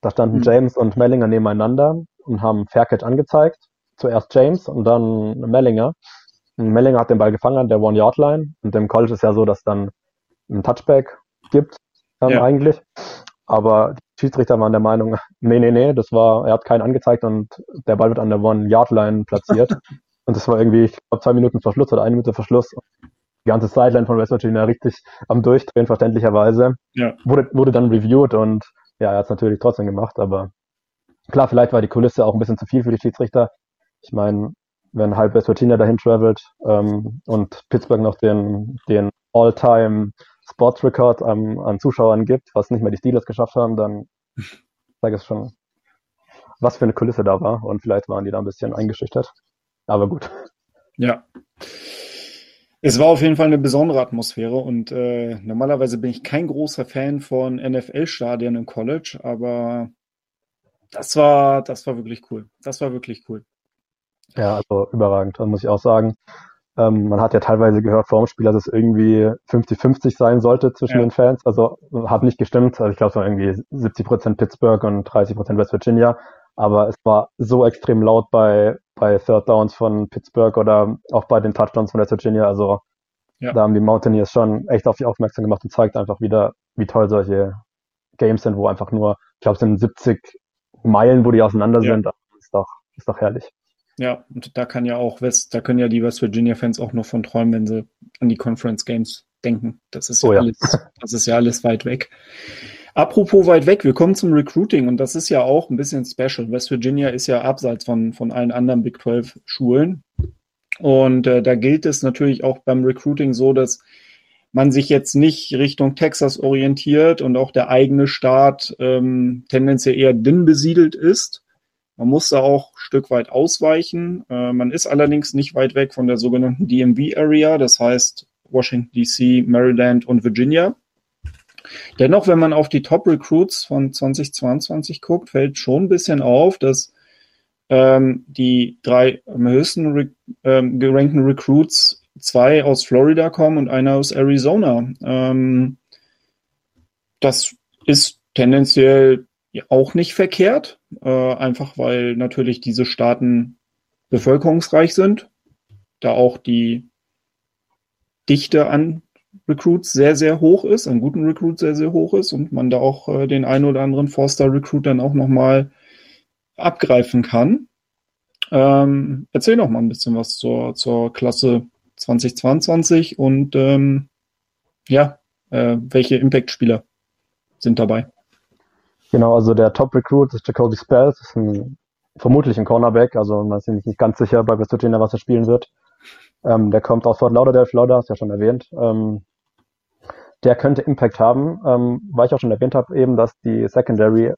Da standen mhm. James und Mellinger nebeneinander und haben Faircatch angezeigt. Zuerst James und dann Mellinger. Und Mellinger hat den Ball gefangen an der One-Yard-Line. Und im College ist ja so, dass dann ein Touchback gibt, ähm, ja. eigentlich. Aber die Schiedsrichter waren der Meinung, nee, nee, nee, das war, er hat keinen angezeigt und der Ball wird an der One-Yard-Line platziert. Und das war irgendwie, ich glaube, zwei Minuten Verschluss oder eine Minute Verschluss. Die ganze Sideline von West Virginia richtig am Durchdrehen, verständlicherweise. Ja. Wurde, wurde dann reviewed und ja, er hat es natürlich trotzdem gemacht, aber klar, vielleicht war die Kulisse auch ein bisschen zu viel für die Schiedsrichter. Ich meine, wenn halb West Virginia dahin travelt ähm, und Pittsburgh noch den, den All-Time Sports Record an, an Zuschauern gibt, was nicht mehr die Steelers geschafft haben, dann sage ich es schon, was für eine Kulisse da war und vielleicht waren die da ein bisschen eingeschüchtert. Aber gut. Ja. Es war auf jeden Fall eine besondere Atmosphäre und äh, normalerweise bin ich kein großer Fan von NFL-Stadien im College, aber das war, das war wirklich cool. Das war wirklich cool. Ja, also überragend, muss ich auch sagen. Ähm, man hat ja teilweise gehört vor dem Spiel, dass es irgendwie 50-50 sein sollte zwischen ja. den Fans. Also hat nicht gestimmt. Also ich glaube, es war irgendwie 70 Prozent Pittsburgh und 30 Prozent West Virginia. Aber es war so extrem laut bei, bei Third Downs von Pittsburgh oder auch bei den Touchdowns von West Virginia. Also ja. da haben die Mountaineers schon echt auf die aufmerksam gemacht und zeigt einfach wieder, wie toll solche Games sind, wo einfach nur, ich glaube, es sind 70 Meilen, wo die auseinander ja. sind. Das ist doch, ist doch herrlich. Ja, und da kann ja auch West, da können ja die West Virginia Fans auch noch von träumen, wenn sie an die Conference Games denken. Das ist ja, oh ja. alles, das ist ja alles weit weg. Apropos weit weg, wir kommen zum Recruiting und das ist ja auch ein bisschen special. West Virginia ist ja abseits von, von allen anderen Big 12 Schulen. Und äh, da gilt es natürlich auch beim Recruiting so, dass man sich jetzt nicht Richtung Texas orientiert und auch der eigene Staat ähm, tendenziell eher dünn besiedelt ist. Man muss da auch ein Stück weit ausweichen. Äh, man ist allerdings nicht weit weg von der sogenannten DMV-Area, das heißt Washington DC, Maryland und Virginia. Dennoch, wenn man auf die Top-Recruits von 2022 guckt, fällt schon ein bisschen auf, dass ähm, die drei am höchsten re ähm, gerankten Recruits zwei aus Florida kommen und einer aus Arizona. Ähm, das ist tendenziell auch nicht verkehrt, äh, einfach weil natürlich diese Staaten bevölkerungsreich sind, da auch die Dichte an Recruits sehr, sehr hoch ist, an guten Recruits sehr, sehr hoch ist und man da auch äh, den einen oder anderen Four-Star-Recruit dann auch nochmal abgreifen kann. Ähm, erzähl noch mal ein bisschen was zur, zur Klasse 2022 und ähm, ja, äh, welche Impact-Spieler sind dabei? Genau, also der Top-Recruit ist Jacoby Spells, ist ein, vermutlich ein Cornerback, also man ist sich nicht ganz sicher bei West Virginia, was er spielen wird. Ähm, der kommt aus Fort Lauderdale, Florida, hast ja schon erwähnt. Ähm, der könnte Impact haben, ähm, weil ich auch schon erwähnt habe, eben, dass die Secondary,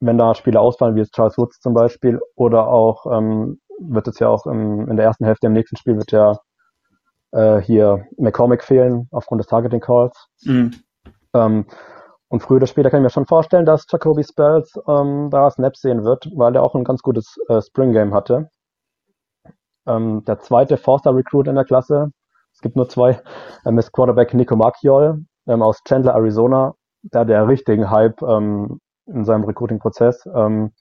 wenn da Spieler ausfallen, wie jetzt Charles Woods zum Beispiel, oder auch ähm, wird es ja auch im, in der ersten Hälfte im nächsten Spiel wird ja äh, hier McCormick fehlen aufgrund des Targeting Calls. Mhm. Ähm, und früher oder später kann ich mir schon vorstellen, dass Jacoby Spells ähm, da Snaps sehen wird, weil er auch ein ganz gutes äh, Spring Game hatte. Ähm, der zweite Forster Recruit in der Klasse, es gibt nur zwei, ähm, ist Quarterback Nico Marchiol ähm, aus Chandler, Arizona. da der richtigen Hype ähm, in seinem Recruiting-Prozess. Ähm,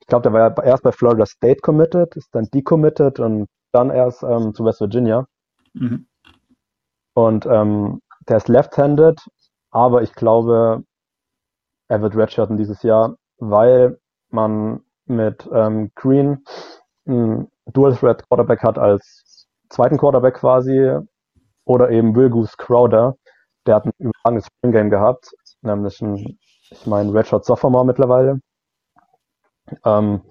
ich glaube, der war erst bei Florida State committed, ist dann decommitted und dann erst ähm, zu West Virginia. Mhm. Und ähm, der ist left-handed, aber ich glaube, er wird redshirten dieses Jahr, weil man mit ähm, Green einen Dual-Threat Quarterback hat als zweiten Quarterback quasi oder eben Will Goose Crowder, der hat ein überragendes Spring Game gehabt, nämlich ein, ich meine, Redshirt Sophomore mittlerweile. Ähm,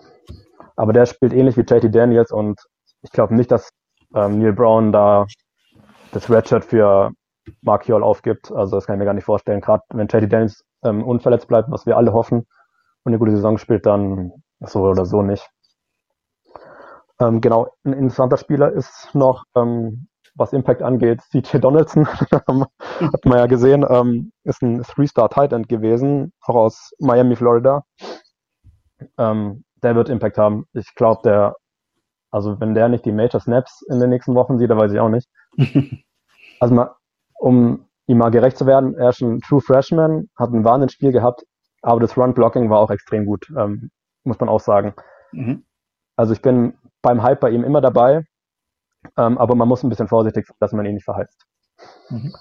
aber der spielt ähnlich wie JT Daniels und ich glaube nicht, dass ähm, Neil Brown da das Redshirt für Mark Hall aufgibt. Also das kann ich mir gar nicht vorstellen. Gerade wenn JT Daniels ähm, unverletzt bleibt, was wir alle hoffen und eine gute Saison spielt, dann so oder so nicht. Ähm, genau, ein interessanter Spieler ist noch, ähm, was Impact angeht, CJ Donaldson, hat man ja gesehen, ähm, ist ein Three-Star Tight End gewesen, auch aus Miami, Florida. Ähm, der wird Impact haben. Ich glaube, der, also wenn der nicht die Major Snaps in den nächsten Wochen sieht, dann weiß ich auch nicht. also mal, um ihm mal gerecht zu werden, er ist ein True Freshman, hat ein warnendes Spiel gehabt, aber das Run-Blocking war auch extrem gut, ähm, muss man auch sagen. Mhm. Also ich bin beim Hype bei ihm immer dabei, ähm, aber man muss ein bisschen vorsichtig sein, dass man ihn nicht verheizt. Mhm.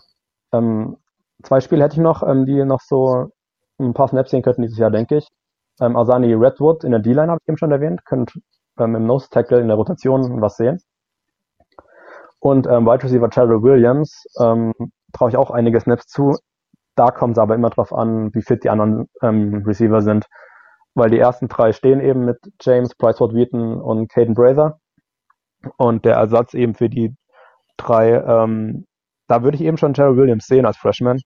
Ähm, zwei Spiele hätte ich noch, ähm, die noch so ein paar Snaps sehen könnten dieses Jahr, denke ich. Ähm, Asani Redwood in der D-Line habe ich eben schon erwähnt, könnt ähm, im Nose Tackle in der Rotation was sehen. Und ähm, Wide Receiver Terrell Williams ähm, traue ich auch einige Snaps zu. Da kommt es aber immer drauf an, wie fit die anderen Receiver sind. Weil die ersten drei stehen eben mit James, Bryce Ward Wheaton und Caden Brazer. Und der Ersatz eben für die drei, ähm, da würde ich eben schon Terrell Williams sehen als Freshman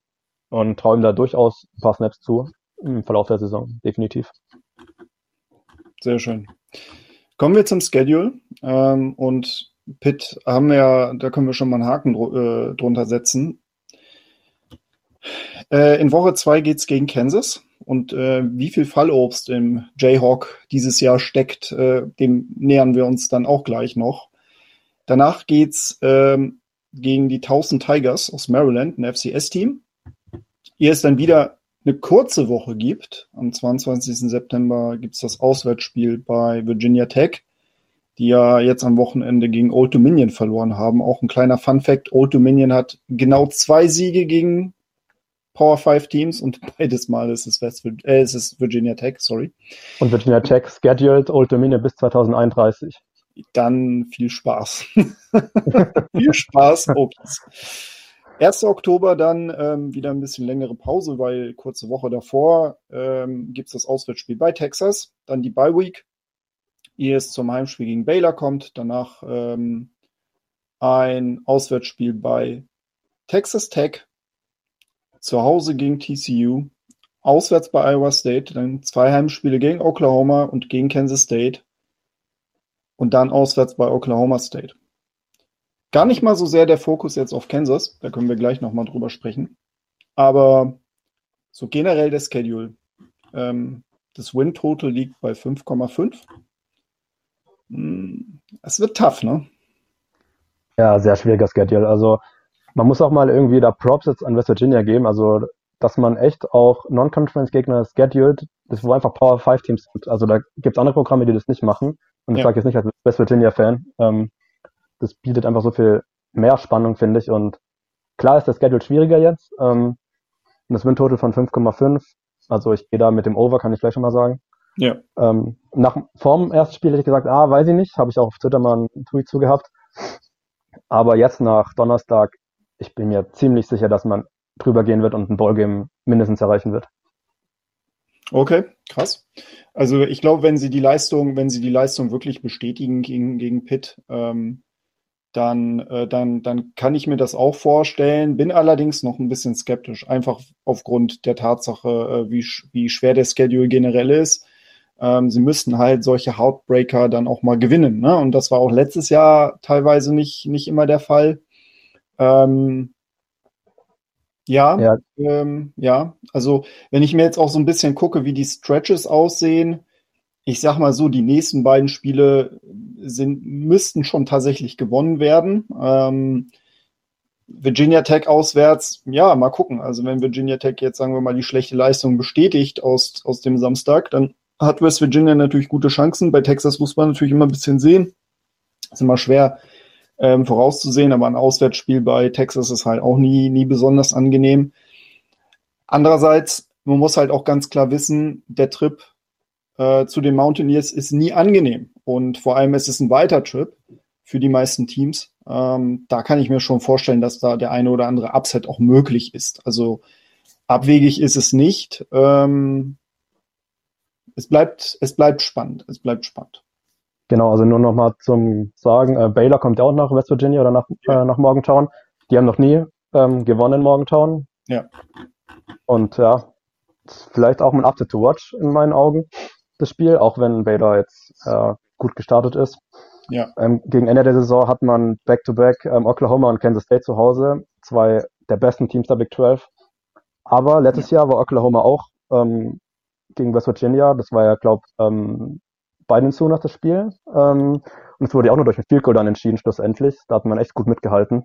und traue ihm da durchaus ein paar Snaps zu im Verlauf der Saison, definitiv. Sehr schön. Kommen wir zum Schedule. Ähm, und Pitt haben wir ja, da können wir schon mal einen Haken dr äh, drunter setzen. Äh, in Woche 2 geht es gegen Kansas. Und äh, wie viel Fallobst im Jayhawk dieses Jahr steckt, äh, dem nähern wir uns dann auch gleich noch. Danach geht's ähm, gegen die 1000 Tigers aus Maryland, ein FCS-Team. Hier ist dann wieder eine kurze Woche gibt. Am 22. September gibt es das Auswärtsspiel bei Virginia Tech, die ja jetzt am Wochenende gegen Old Dominion verloren haben. Auch ein kleiner Fun Fact: Old Dominion hat genau zwei Siege gegen Power 5 Teams und beides Mal ist es, West, äh, ist es Virginia Tech, sorry. Und Virginia Tech scheduled Old Dominion bis 2031. Dann viel Spaß. viel Spaß, Okies. 1. Oktober dann ähm, wieder ein bisschen längere Pause, weil kurze Woche davor ähm, gibt es das Auswärtsspiel bei Texas, dann die Bye Week, ehe es zum Heimspiel gegen Baylor kommt, danach ähm, ein Auswärtsspiel bei Texas Tech, zu Hause gegen TCU, auswärts bei Iowa State, dann zwei Heimspiele gegen Oklahoma und gegen Kansas State und dann auswärts bei Oklahoma State. Gar nicht mal so sehr der Fokus jetzt auf Kansas, da können wir gleich nochmal drüber sprechen. Aber so generell der Schedule. Ähm, das Win-Total liegt bei 5,5. Hm, es wird tough, ne? Ja, sehr schwieriger Schedule. Also man muss auch mal irgendwie da Props jetzt an West Virginia geben. Also dass man echt auch Non-Conference-Gegner scheduled, das wo einfach Power 5 Teams sind. Also da gibt es andere Programme, die das nicht machen. Und ich ja. sage jetzt nicht als West Virginia-Fan. Ähm, das bietet einfach so viel mehr Spannung, finde ich. Und klar ist der Schedule schwieriger jetzt. Ähm, das Win-Total von 5,5. Also ich gehe da mit dem Over, kann ich gleich schon mal sagen. Ja. Ähm, nach vorm ersten Spiel hätte ich gesagt, ah, weiß ich nicht. Habe ich auch auf Twitter mal einen Tweet zu gehabt. Aber jetzt nach Donnerstag, ich bin mir ziemlich sicher, dass man drüber gehen wird und ein Ballgame mindestens erreichen wird. Okay, krass. Also ich glaube, wenn sie die Leistung, wenn sie die Leistung wirklich bestätigen gegen, gegen Pitt, ähm, dann, äh, dann, dann kann ich mir das auch vorstellen, bin allerdings noch ein bisschen skeptisch, einfach aufgrund der Tatsache, äh, wie, wie schwer der Schedule generell ist. Ähm, sie müssten halt solche Heartbreaker dann auch mal gewinnen. Ne? Und das war auch letztes Jahr teilweise nicht, nicht immer der Fall. Ähm, ja, ja. Ähm, ja, also wenn ich mir jetzt auch so ein bisschen gucke, wie die Stretches aussehen, ich sag mal so, die nächsten beiden Spiele sind, müssten schon tatsächlich gewonnen werden. Ähm, Virginia Tech auswärts, ja, mal gucken. Also wenn Virginia Tech jetzt, sagen wir mal, die schlechte Leistung bestätigt aus, aus dem Samstag, dann hat West Virginia natürlich gute Chancen. Bei Texas muss man natürlich immer ein bisschen sehen. Ist immer schwer ähm, vorauszusehen, aber ein Auswärtsspiel bei Texas ist halt auch nie, nie besonders angenehm. Andererseits, man muss halt auch ganz klar wissen, der Trip äh, zu den Mountaineers ist nie angenehm. Und vor allem ist es ein weiter Trip für die meisten Teams. Ähm, da kann ich mir schon vorstellen, dass da der eine oder andere Upset auch möglich ist. Also abwegig ist es nicht. Ähm, es bleibt, es bleibt spannend. Es bleibt spannend. Genau, also nur nochmal zum Sagen, äh, Baylor kommt ja auch nach West Virginia oder nach, ja. äh, nach Morgantown. Die haben noch nie ähm, gewonnen in Morgantown. Ja. Und ja, vielleicht auch ein Update to watch in meinen Augen, das Spiel, auch wenn Baylor jetzt äh, gut gestartet ist. Ja. Ähm, gegen Ende der Saison hat man Back-to-Back -back, ähm, Oklahoma und Kansas State zu Hause, zwei der besten Teams der Big 12. Aber letztes ja. Jahr war Oklahoma auch ähm, gegen West Virginia. Das war ja, glaube ähm, bei den Sooners das Spiel. Ähm, und es wurde ja auch nur durch ein Field Goal dann entschieden, schlussendlich. Da hat man echt gut mitgehalten.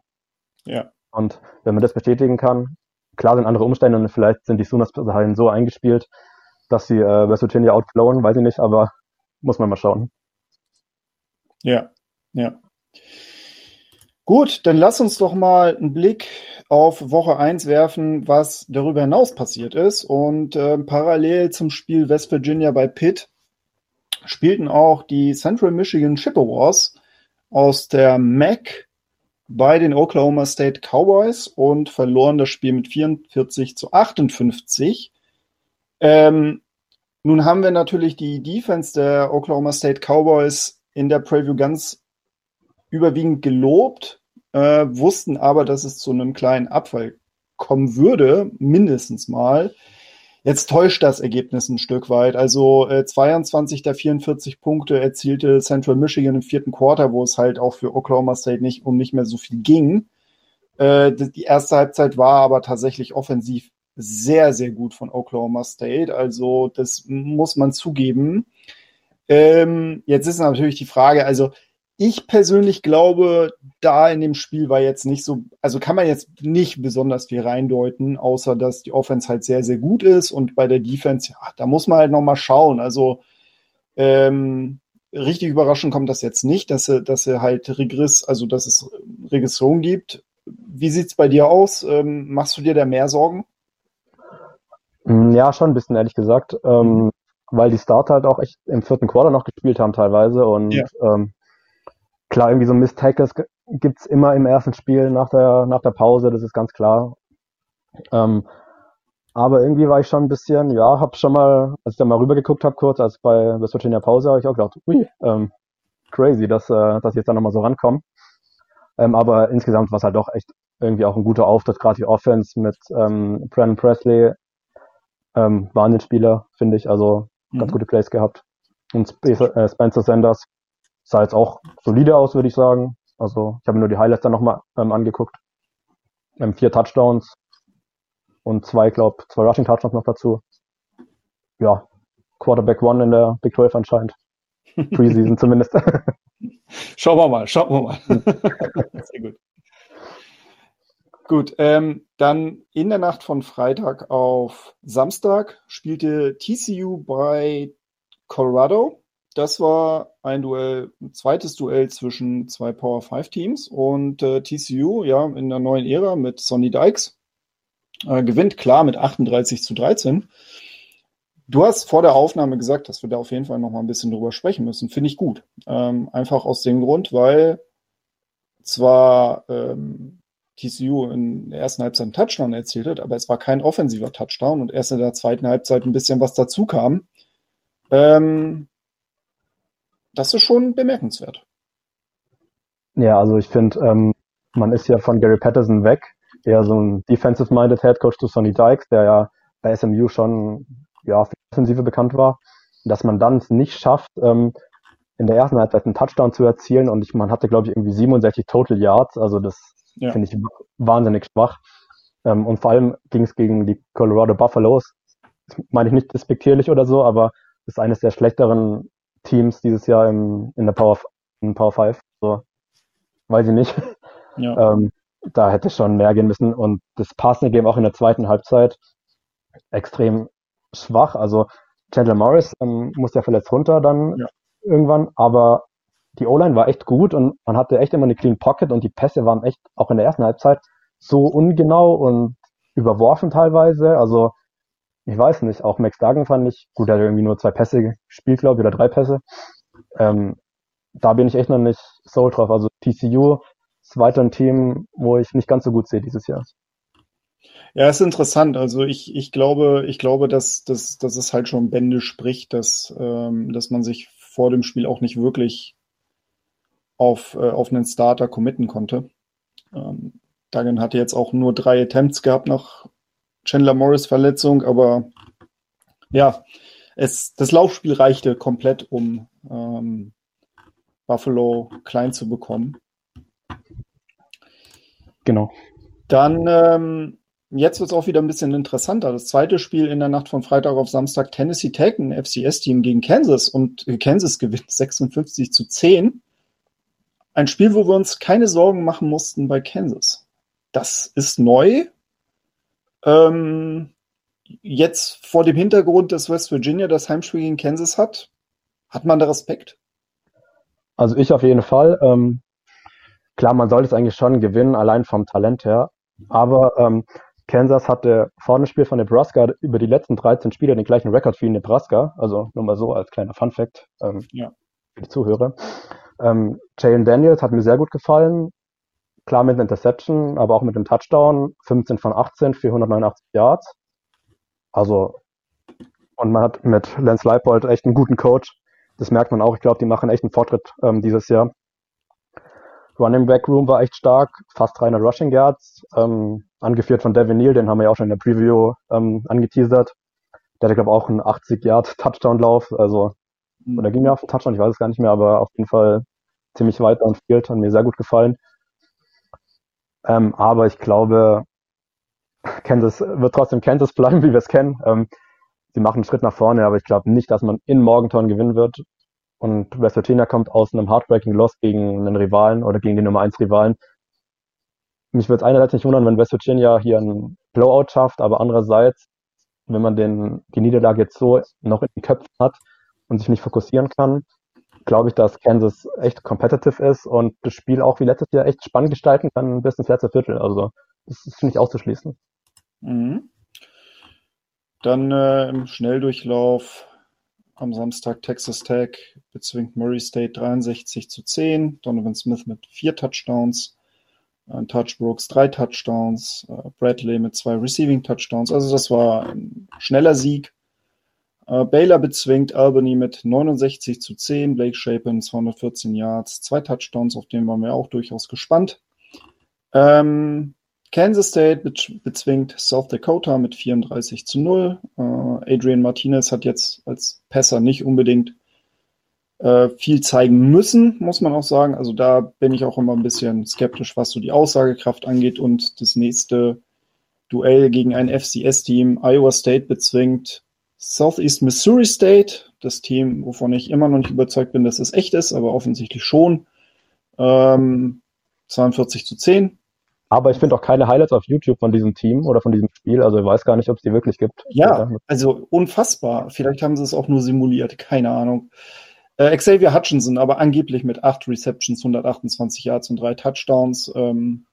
Ja. Und wenn man das bestätigen kann, klar sind andere Umstände und vielleicht sind die Sooners halt so eingespielt, dass sie äh, West Virginia outflowen, weiß ich nicht, aber muss man mal schauen. Ja, ja. Gut, dann lass uns doch mal einen Blick auf Woche 1 werfen, was darüber hinaus passiert ist. Und äh, parallel zum Spiel West Virginia bei Pitt spielten auch die Central Michigan Chippewas aus der MAC bei den Oklahoma State Cowboys und verloren das Spiel mit 44 zu 58. Ähm, nun haben wir natürlich die Defense der Oklahoma State Cowboys in der Preview ganz überwiegend gelobt, äh, wussten aber, dass es zu einem kleinen Abfall kommen würde, mindestens mal. Jetzt täuscht das Ergebnis ein Stück weit. Also äh, 22 der 44 Punkte erzielte Central Michigan im vierten Quarter, wo es halt auch für Oklahoma State nicht um nicht mehr so viel ging. Äh, die erste Halbzeit war aber tatsächlich offensiv sehr, sehr gut von Oklahoma State. Also das muss man zugeben. Ähm, jetzt ist natürlich die Frage, also ich persönlich glaube, da in dem Spiel war jetzt nicht so, also kann man jetzt nicht besonders viel reindeuten, außer dass die Offense halt sehr, sehr gut ist und bei der Defense, ja, da muss man halt nochmal schauen. Also ähm, richtig überraschend kommt das jetzt nicht, dass er, dass er halt Regress, also dass es Regression gibt. Wie sieht's bei dir aus? Ähm, machst du dir da mehr Sorgen? Ja, schon ein bisschen, ehrlich gesagt. Ähm, weil die Starter halt auch echt im vierten Quarter noch gespielt haben teilweise und ja. ähm, klar, irgendwie so Miss Tackles gibt's immer im ersten Spiel nach der, nach der Pause, das ist ganz klar. Ähm, aber irgendwie war ich schon ein bisschen, ja, hab schon mal, als ich da mal rübergeguckt habe kurz, als bei West Virginia Pause, habe ich auch gedacht, ui, ähm, crazy, dass, äh, dass ich jetzt da nochmal so rankomme. Ähm, aber insgesamt war es halt doch echt irgendwie auch ein guter Auftritt, gerade die Offense mit ähm, Brandon Presley, ähm, Wahnsinnsspieler, finde ich, also mhm. ganz gute Plays gehabt. Und äh, Spencer Sanders, Sah jetzt auch solide aus, würde ich sagen. Also ich habe mir nur die Highlights dann nochmal ähm, angeguckt. Ähm, vier Touchdowns und zwei, glaube zwei Rushing Touchdowns noch dazu. Ja, Quarterback One in der Big 12 anscheinend. Preseason zumindest. Schauen wir mal, schauen wir mal. Sehr gut. Gut, ähm, dann in der Nacht von Freitag auf Samstag spielte TCU bei Colorado das war ein Duell, ein zweites Duell zwischen zwei Power 5 Teams und äh, TCU, ja, in der neuen Ära mit Sonny Dykes, äh, gewinnt klar mit 38 zu 13. Du hast vor der Aufnahme gesagt, dass wir da auf jeden Fall noch mal ein bisschen drüber sprechen müssen. Finde ich gut. Ähm, einfach aus dem Grund, weil zwar ähm, TCU in der ersten Halbzeit einen Touchdown erzielt hat, aber es war kein offensiver Touchdown und erst in der zweiten Halbzeit ein bisschen was dazu kam. Ähm, das ist schon bemerkenswert. Ja, also ich finde, ähm, man ist ja von Gary Patterson weg, eher so ein defensive-minded Head Coach zu Sonny Dykes, der ja bei SMU schon ja, für Offensive bekannt war. Dass man dann es nicht schafft, ähm, in der ersten Halbzeit einen Touchdown zu erzielen und ich, man hatte, glaube ich, irgendwie 67 Total Yards, also das ja. finde ich wahnsinnig schwach. Ähm, und vor allem ging es gegen die Colorado Buffaloes. Das meine ich nicht despektierlich oder so, aber ist eines der schlechteren Teams dieses Jahr im, in der Power, in Power 5. So, weiß ich nicht. Ja. Ähm, da hätte schon mehr gehen müssen. Und das Passing Game auch in der zweiten Halbzeit extrem schwach. Also Chandler Morris ähm, muss ja verletzt runter dann ja. irgendwann, aber die O-Line war echt gut und man hatte echt immer eine clean Pocket und die Pässe waren echt auch in der ersten Halbzeit so ungenau und überworfen teilweise. Also ich weiß nicht, auch Max Duggan fand ich, gut, er hat irgendwie nur zwei Pässe gespielt, glaube ich, oder drei Pässe. Ähm, da bin ich echt noch nicht so drauf. Also TCU ist weiter ein Team, wo ich nicht ganz so gut sehe dieses Jahr. Ja, ist interessant. Also ich, ich glaube, ich glaube, dass, dass, dass es halt schon Bände spricht, dass, ähm, dass man sich vor dem Spiel auch nicht wirklich auf, äh, auf einen Starter committen konnte. Ähm, Duggan hatte jetzt auch nur drei Attempts gehabt nach Chandler Morris Verletzung, aber ja, es, das Laufspiel reichte komplett, um ähm, Buffalo klein zu bekommen. Genau. Dann, ähm, jetzt wird es auch wieder ein bisschen interessanter. Das zweite Spiel in der Nacht von Freitag auf Samstag, Tennessee Tech, ein FCS-Team gegen Kansas und Kansas gewinnt 56 zu 10. Ein Spiel, wo wir uns keine Sorgen machen mussten bei Kansas. Das ist neu. Ähm, jetzt vor dem Hintergrund, dass West Virginia das Heimspiel gegen Kansas hat, hat man da Respekt? Also ich auf jeden Fall. Ähm, klar, man sollte es eigentlich schon gewinnen, allein vom Talent her. Aber ähm, Kansas hatte vor dem Spiel von Nebraska über die letzten 13 Spiele den gleichen Rekord wie Nebraska. Also nur mal so als kleiner Fun Fact ähm, ja. für die Zuhörer. Ähm, Jalen Daniels hat mir sehr gut gefallen. Klar mit einer Interception, aber auch mit dem Touchdown. 15 von 18, 489 Yards. Also, und man hat mit Lance Leipold echt einen guten Coach. Das merkt man auch. Ich glaube, die machen echt einen Fortschritt ähm, dieses Jahr. Running Back Room war echt stark, fast 300 Rushing Yards, ähm, angeführt von Devin Neal, den haben wir ja auch schon in der Preview ähm, angeteasert. Der hatte, glaube ich, auch einen 80 Yard Touchdown-Lauf, also, oder ging ja auf den Touchdown, ich weiß es gar nicht mehr, aber auf jeden Fall ziemlich weit und Field, hat mir sehr gut gefallen. Ähm, aber ich glaube, Kansas wird trotzdem Kansas bleiben, wie wir es kennen. Ähm, sie machen einen Schritt nach vorne, aber ich glaube nicht, dass man in Morgantown gewinnen wird. Und West Virginia kommt aus einem Heartbreaking Loss gegen einen Rivalen oder gegen den Nummer 1 Rivalen. Mich würde es einerseits nicht wundern, wenn West Virginia hier einen Blowout schafft, aber andererseits, wenn man den, die Niederlage jetzt so noch in den Köpfen hat und sich nicht fokussieren kann, glaube ich, dass Kansas echt competitive ist und das Spiel auch wie letztes Jahr echt spannend gestalten kann bis ins letzte Viertel. Also das ist nicht auszuschließen. Mhm. Dann äh, im Schnelldurchlauf am Samstag Texas Tech bezwingt Murray State 63 zu 10. Donovan Smith mit vier Touchdowns. Äh, Touch Brooks drei Touchdowns. Äh, Bradley mit zwei Receiving Touchdowns. Also das war ein schneller Sieg. Äh, Baylor bezwingt Albany mit 69 zu 10. Blake Shapen 214 Yards, zwei Touchdowns, auf den waren wir auch durchaus gespannt. Ähm, Kansas State bezwingt South Dakota mit 34 zu 0. Äh, Adrian Martinez hat jetzt als Pässer nicht unbedingt äh, viel zeigen müssen, muss man auch sagen. Also da bin ich auch immer ein bisschen skeptisch, was so die Aussagekraft angeht. Und das nächste Duell gegen ein FCS-Team, Iowa State bezwingt Southeast Missouri State, das Team, wovon ich immer noch nicht überzeugt bin, dass es echt ist, aber offensichtlich schon. Ähm, 42 zu 10. Aber ich finde auch keine Highlights auf YouTube von diesem Team oder von diesem Spiel. Also ich weiß gar nicht, ob es die wirklich gibt. Ja, also unfassbar. Vielleicht haben sie es auch nur simuliert, keine Ahnung. Äh, Xavier Hutchinson, aber angeblich mit acht Receptions, 128 Yards und drei Touchdowns. Ähm,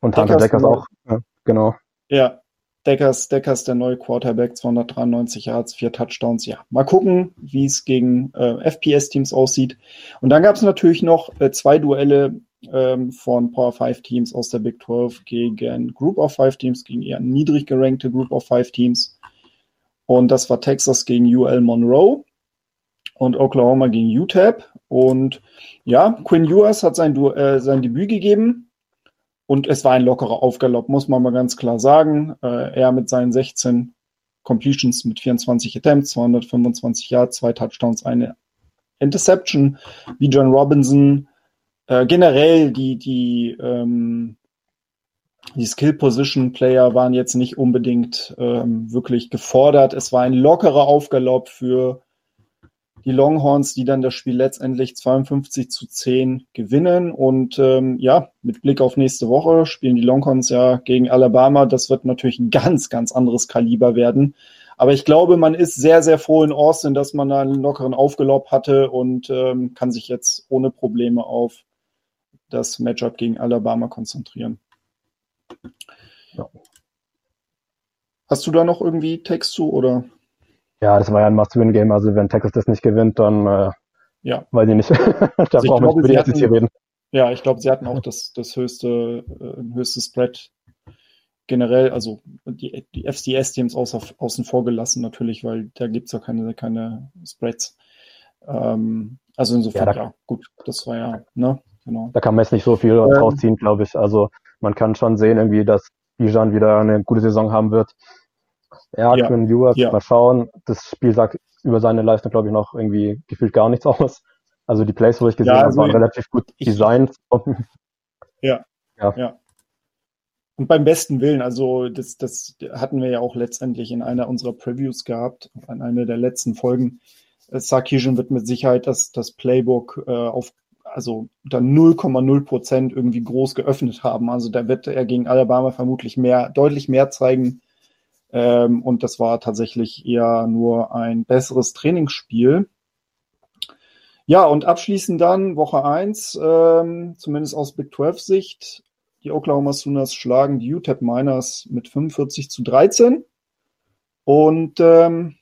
und Hunter Deckers, Deckers auch, ja, genau. Ja, Deckers, Deckers der neue Quarterback, 293 Yards, vier Touchdowns. Ja, mal gucken, wie es gegen äh, FPS-Teams aussieht. Und dann gab es natürlich noch äh, zwei Duelle ähm, von Power 5 Teams aus der Big 12 gegen Group of 5 Teams, gegen eher niedrig gerankte Group of 5 Teams. Und das war Texas gegen UL Monroe und Oklahoma gegen UTEP. Und ja, Quinn Ewers hat sein, du äh, sein Debüt gegeben. Und es war ein lockerer Aufgalopp, muss man mal ganz klar sagen. Äh, er mit seinen 16 Completions mit 24 Attempts, 225 Yards, zwei Touchdowns, eine Interception, wie John Robinson äh, generell die, die, ähm, die Skill-Position-Player waren jetzt nicht unbedingt ähm, wirklich gefordert. Es war ein lockerer Aufgalopp für die Longhorns, die dann das Spiel letztendlich 52 zu 10 gewinnen. Und ähm, ja, mit Blick auf nächste Woche spielen die Longhorns ja gegen Alabama. Das wird natürlich ein ganz, ganz anderes Kaliber werden. Aber ich glaube, man ist sehr, sehr froh in Austin, dass man da einen lockeren Aufgelob hatte und ähm, kann sich jetzt ohne Probleme auf das Matchup gegen Alabama konzentrieren. Ja. Hast du da noch irgendwie Text zu oder? Ja, das war ja ein Must-Win-Game. Also wenn Texas das nicht gewinnt, dann äh, ja. weiß ich nicht. da also brauchen wir nicht über die hier reden. Ja, ich glaube, sie hatten auch das, das höchste, äh, höchste Spread generell, also die, die FCS-Teams außen vor gelassen natürlich, weil da gibt es ja keine, keine Spreads. Ähm, also insofern, ja, da, ja, gut, das war ja, ne, genau. Da kann man jetzt nicht so viel ähm, rausziehen, glaube ich. Also man kann schon sehen irgendwie, dass Bijan wieder eine gute Saison haben wird. Ja, ja. Quinn Ewers, ja. mal schauen. Das Spiel sagt über seine Leistung, glaube ich, noch irgendwie gefühlt gar nichts aus. Also die Plays, wo ich gesehen ja, also habe, waren relativ gut designt. Ja, ja. ja. Und beim besten Willen, also das, das hatten wir ja auch letztendlich in einer unserer Previews gehabt, in einer der letzten Folgen. Sarkisian wird mit Sicherheit das, das Playbook äh, auf also unter 0,0 Prozent irgendwie groß geöffnet haben. Also da wird er gegen Alabama vermutlich mehr, deutlich mehr zeigen. Ähm, und das war tatsächlich eher nur ein besseres Trainingsspiel. Ja, und abschließend dann Woche 1, ähm, zumindest aus Big 12 Sicht. Die Oklahoma Sooners schlagen die UTEP Miners mit 45 zu 13. Und ähm,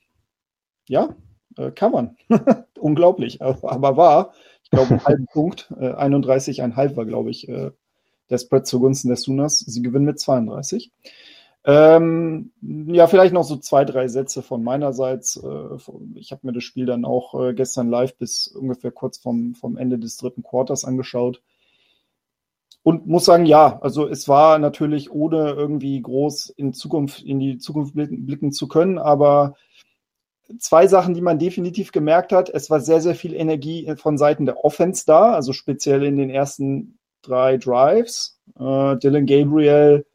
ja, äh, kann man. Unglaublich, aber wahr ich glaube, einen halben Punkt. Äh, 31,5 war, glaube ich, äh, der Spread zugunsten der Sooners. Sie gewinnen mit 32. Ähm, ja, vielleicht noch so zwei, drei Sätze von meinerseits. Äh, ich habe mir das Spiel dann auch äh, gestern live bis ungefähr kurz vom, vom Ende des dritten Quarters angeschaut. Und muss sagen, ja, also es war natürlich ohne irgendwie groß in Zukunft, in die Zukunft blicken, zu können, aber zwei Sachen, die man definitiv gemerkt hat. Es war sehr, sehr viel Energie von Seiten der Offense da, also speziell in den ersten drei Drives. Äh, Dylan Gabriel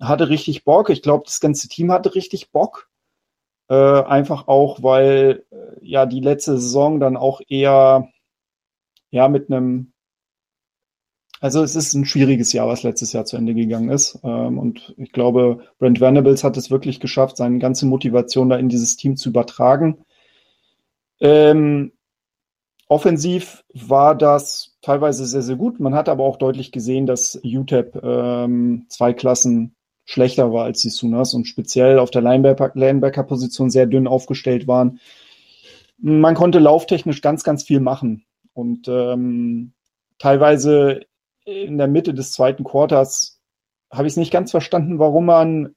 hatte richtig Bock. Ich glaube, das ganze Team hatte richtig Bock. Äh, einfach auch, weil äh, ja die letzte Saison dann auch eher ja mit einem also es ist ein schwieriges Jahr, was letztes Jahr zu Ende gegangen ist. Ähm, und ich glaube, Brent Venables hat es wirklich geschafft, seine ganze Motivation da in dieses Team zu übertragen. Ähm, offensiv war das teilweise sehr, sehr gut. Man hat aber auch deutlich gesehen, dass UTEP ähm, zwei Klassen schlechter war als die Sooners und speziell auf der Linebacker-Position sehr dünn aufgestellt waren. Man konnte lauftechnisch ganz, ganz viel machen. Und ähm, teilweise in der Mitte des zweiten Quarters habe ich es nicht ganz verstanden, warum man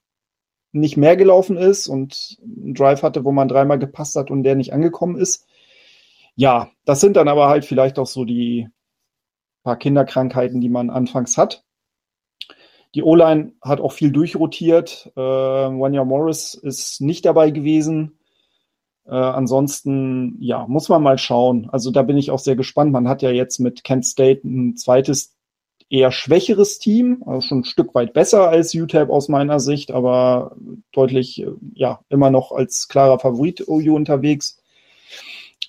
nicht mehr gelaufen ist und einen Drive hatte, wo man dreimal gepasst hat und der nicht angekommen ist. Ja, das sind dann aber halt vielleicht auch so die paar Kinderkrankheiten, die man anfangs hat. Die O-Line hat auch viel durchrotiert. Äh, Wanya Morris ist nicht dabei gewesen. Äh, ansonsten, ja, muss man mal schauen. Also da bin ich auch sehr gespannt. Man hat ja jetzt mit Kent State ein zweites eher schwächeres Team, also schon ein Stück weit besser als UTEP aus meiner Sicht, aber deutlich, äh, ja, immer noch als klarer Favorit OU unterwegs.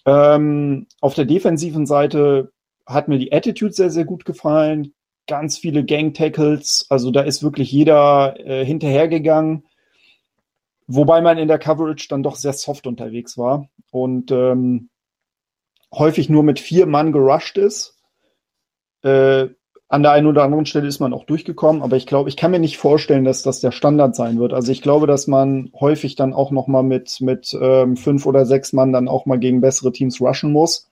Ähm, auf der defensiven Seite hat mir die Attitude sehr, sehr gut gefallen. Ganz viele Gang-Tackles, also da ist wirklich jeder äh, hinterhergegangen. Wobei man in der Coverage dann doch sehr soft unterwegs war und ähm, häufig nur mit vier Mann gerusht ist. Äh, an der einen oder anderen Stelle ist man auch durchgekommen, aber ich glaube, ich kann mir nicht vorstellen, dass das der Standard sein wird. Also ich glaube, dass man häufig dann auch noch mal mit mit ähm, fünf oder sechs Mann dann auch mal gegen bessere Teams rushen muss.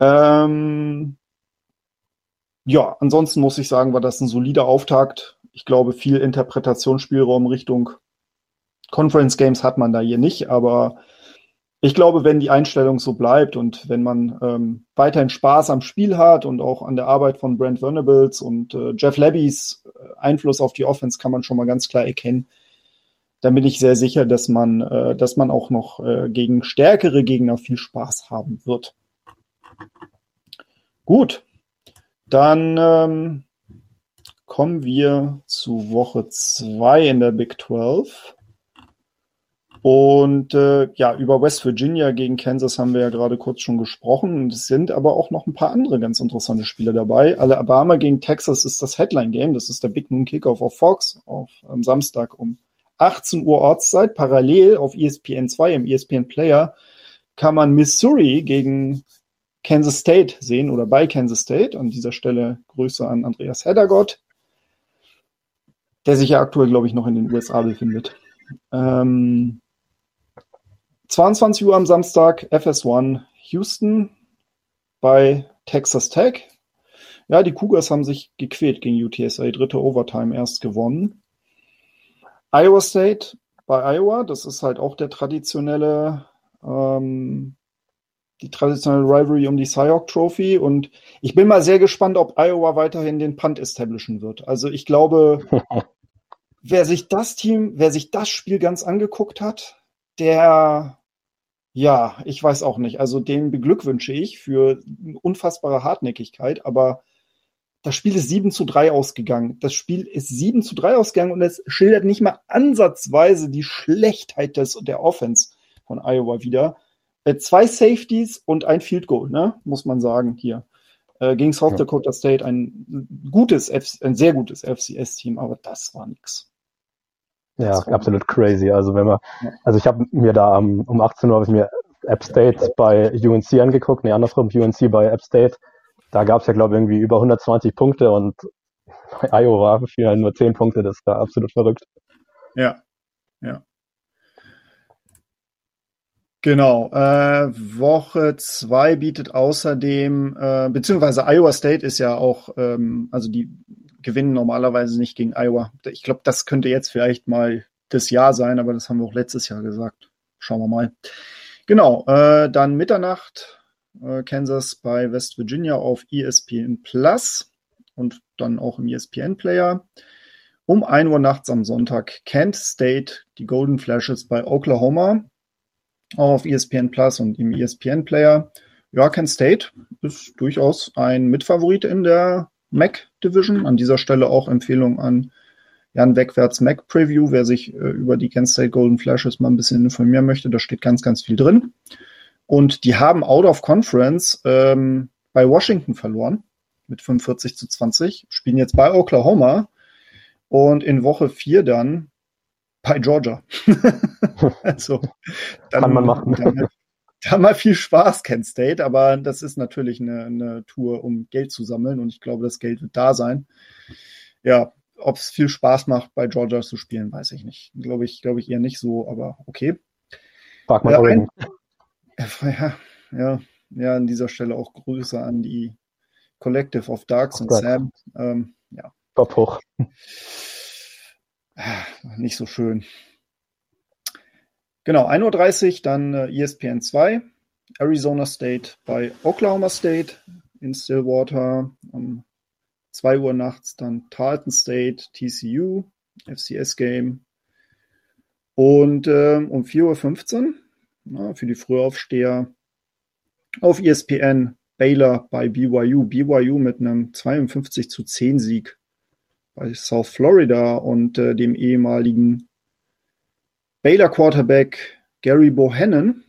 Ähm, ja, ansonsten muss ich sagen, war das ein solider Auftakt. Ich glaube, viel Interpretationsspielraum Richtung Conference Games hat man da hier nicht, aber ich glaube, wenn die Einstellung so bleibt und wenn man ähm, weiterhin Spaß am Spiel hat und auch an der Arbeit von Brent Venables und äh, Jeff Lebbys äh, Einfluss auf die Offense kann man schon mal ganz klar erkennen, dann bin ich sehr sicher, dass man, äh, dass man auch noch äh, gegen stärkere Gegner viel Spaß haben wird. Gut, dann ähm, kommen wir zu Woche zwei in der Big 12. Und äh, ja, über West Virginia gegen Kansas haben wir ja gerade kurz schon gesprochen. Und es sind aber auch noch ein paar andere ganz interessante Spiele dabei. Alabama gegen Texas ist das Headline-Game. Das ist der Big Moon Kickoff auf Fox auf am Samstag um 18 Uhr Ortszeit. Parallel auf ESPN 2 im ESPN Player kann man Missouri gegen Kansas State sehen oder bei Kansas State. An dieser Stelle Grüße an Andreas Heddergott, der sich ja aktuell, glaube ich, noch in den USA befindet. Ähm, 22 Uhr am Samstag, FS1 Houston bei Texas Tech. Ja, die Cougars haben sich gequält gegen UTSA, dritte Overtime erst gewonnen. Iowa State bei Iowa, das ist halt auch der traditionelle, ähm, die traditionelle Rivalry um die Cyhawk Trophy und ich bin mal sehr gespannt, ob Iowa weiterhin den Punt establishen wird. Also ich glaube, wer sich das Team, wer sich das Spiel ganz angeguckt hat, der ja, ich weiß auch nicht. Also den beglückwünsche ich für unfassbare Hartnäckigkeit, aber das Spiel ist 7 zu 3 ausgegangen. Das Spiel ist 7 zu 3 ausgegangen und es schildert nicht mal ansatzweise die Schlechtheit des, der Offense von Iowa wieder. Äh, zwei Safeties und ein Field Goal, ne? muss man sagen, hier. Äh, gegen South ja. Dakota State ein gutes, F ein sehr gutes FCS-Team, aber das war nix. Ja, absolut crazy. Also wenn man, ja. also ich habe mir da um, um 18 Uhr habe ich mir App State bei UNC angeguckt, nee, andersrum, UNC bei App State. Da gab es ja, glaube ich, irgendwie über 120 Punkte und bei Iowa fielen nur 10 Punkte, das war absolut verrückt. Ja, ja. Genau. Äh, Woche 2 bietet außerdem, äh, beziehungsweise Iowa State ist ja auch, ähm, also die gewinnen normalerweise nicht gegen Iowa. Ich glaube, das könnte jetzt vielleicht mal das Jahr sein, aber das haben wir auch letztes Jahr gesagt. Schauen wir mal. Genau, äh, dann Mitternacht äh, Kansas bei West Virginia auf ESPN Plus und dann auch im ESPN Player. Um 1 Uhr nachts am Sonntag Kent State, die Golden Flashes bei Oklahoma, auch auf ESPN Plus und im ESPN Player. Ja, Kent State ist durchaus ein Mitfavorit in der Mac Division. An dieser Stelle auch Empfehlung an Jan Wegwärts Mac Preview, wer sich äh, über die Kent State Golden Flashes mal ein bisschen informieren möchte. Da steht ganz, ganz viel drin. Und die haben out of conference ähm, bei Washington verloren mit 45 zu 20, spielen jetzt bei Oklahoma und in Woche 4 dann bei Georgia. also, dann, Kann man machen. Dann, da mal viel Spaß, Kent State, aber das ist natürlich eine, eine Tour, um Geld zu sammeln und ich glaube, das Geld wird da sein. Ja, ob es viel Spaß macht, bei Georgia zu spielen, weiß ich nicht. Glaube ich, glaube ich eher nicht so, aber okay. Frag mal ja, ein, ja, ja, ja, an dieser Stelle auch Grüße an die Collective of Darks und Sam. Ähm, ja. Kopf hoch. Nicht so schön. Genau, 1.30 Uhr dann äh, ESPN 2, Arizona State bei Oklahoma State in Stillwater. Um 2 Uhr nachts dann Tarleton State, TCU, FCS Game. Und äh, um 4.15 Uhr na, für die Frühaufsteher auf ESPN Baylor bei BYU. BYU mit einem 52 zu 10 Sieg bei South Florida und äh, dem ehemaligen Baylor Quarterback Gary Bohannon.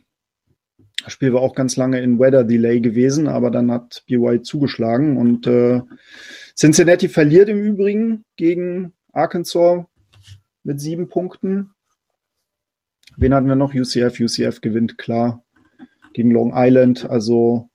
Das Spiel war auch ganz lange in Weather Delay gewesen, aber dann hat BY zugeschlagen und äh, Cincinnati verliert im Übrigen gegen Arkansas mit sieben Punkten. Wen hatten wir noch? UCF. UCF gewinnt klar gegen Long Island. Also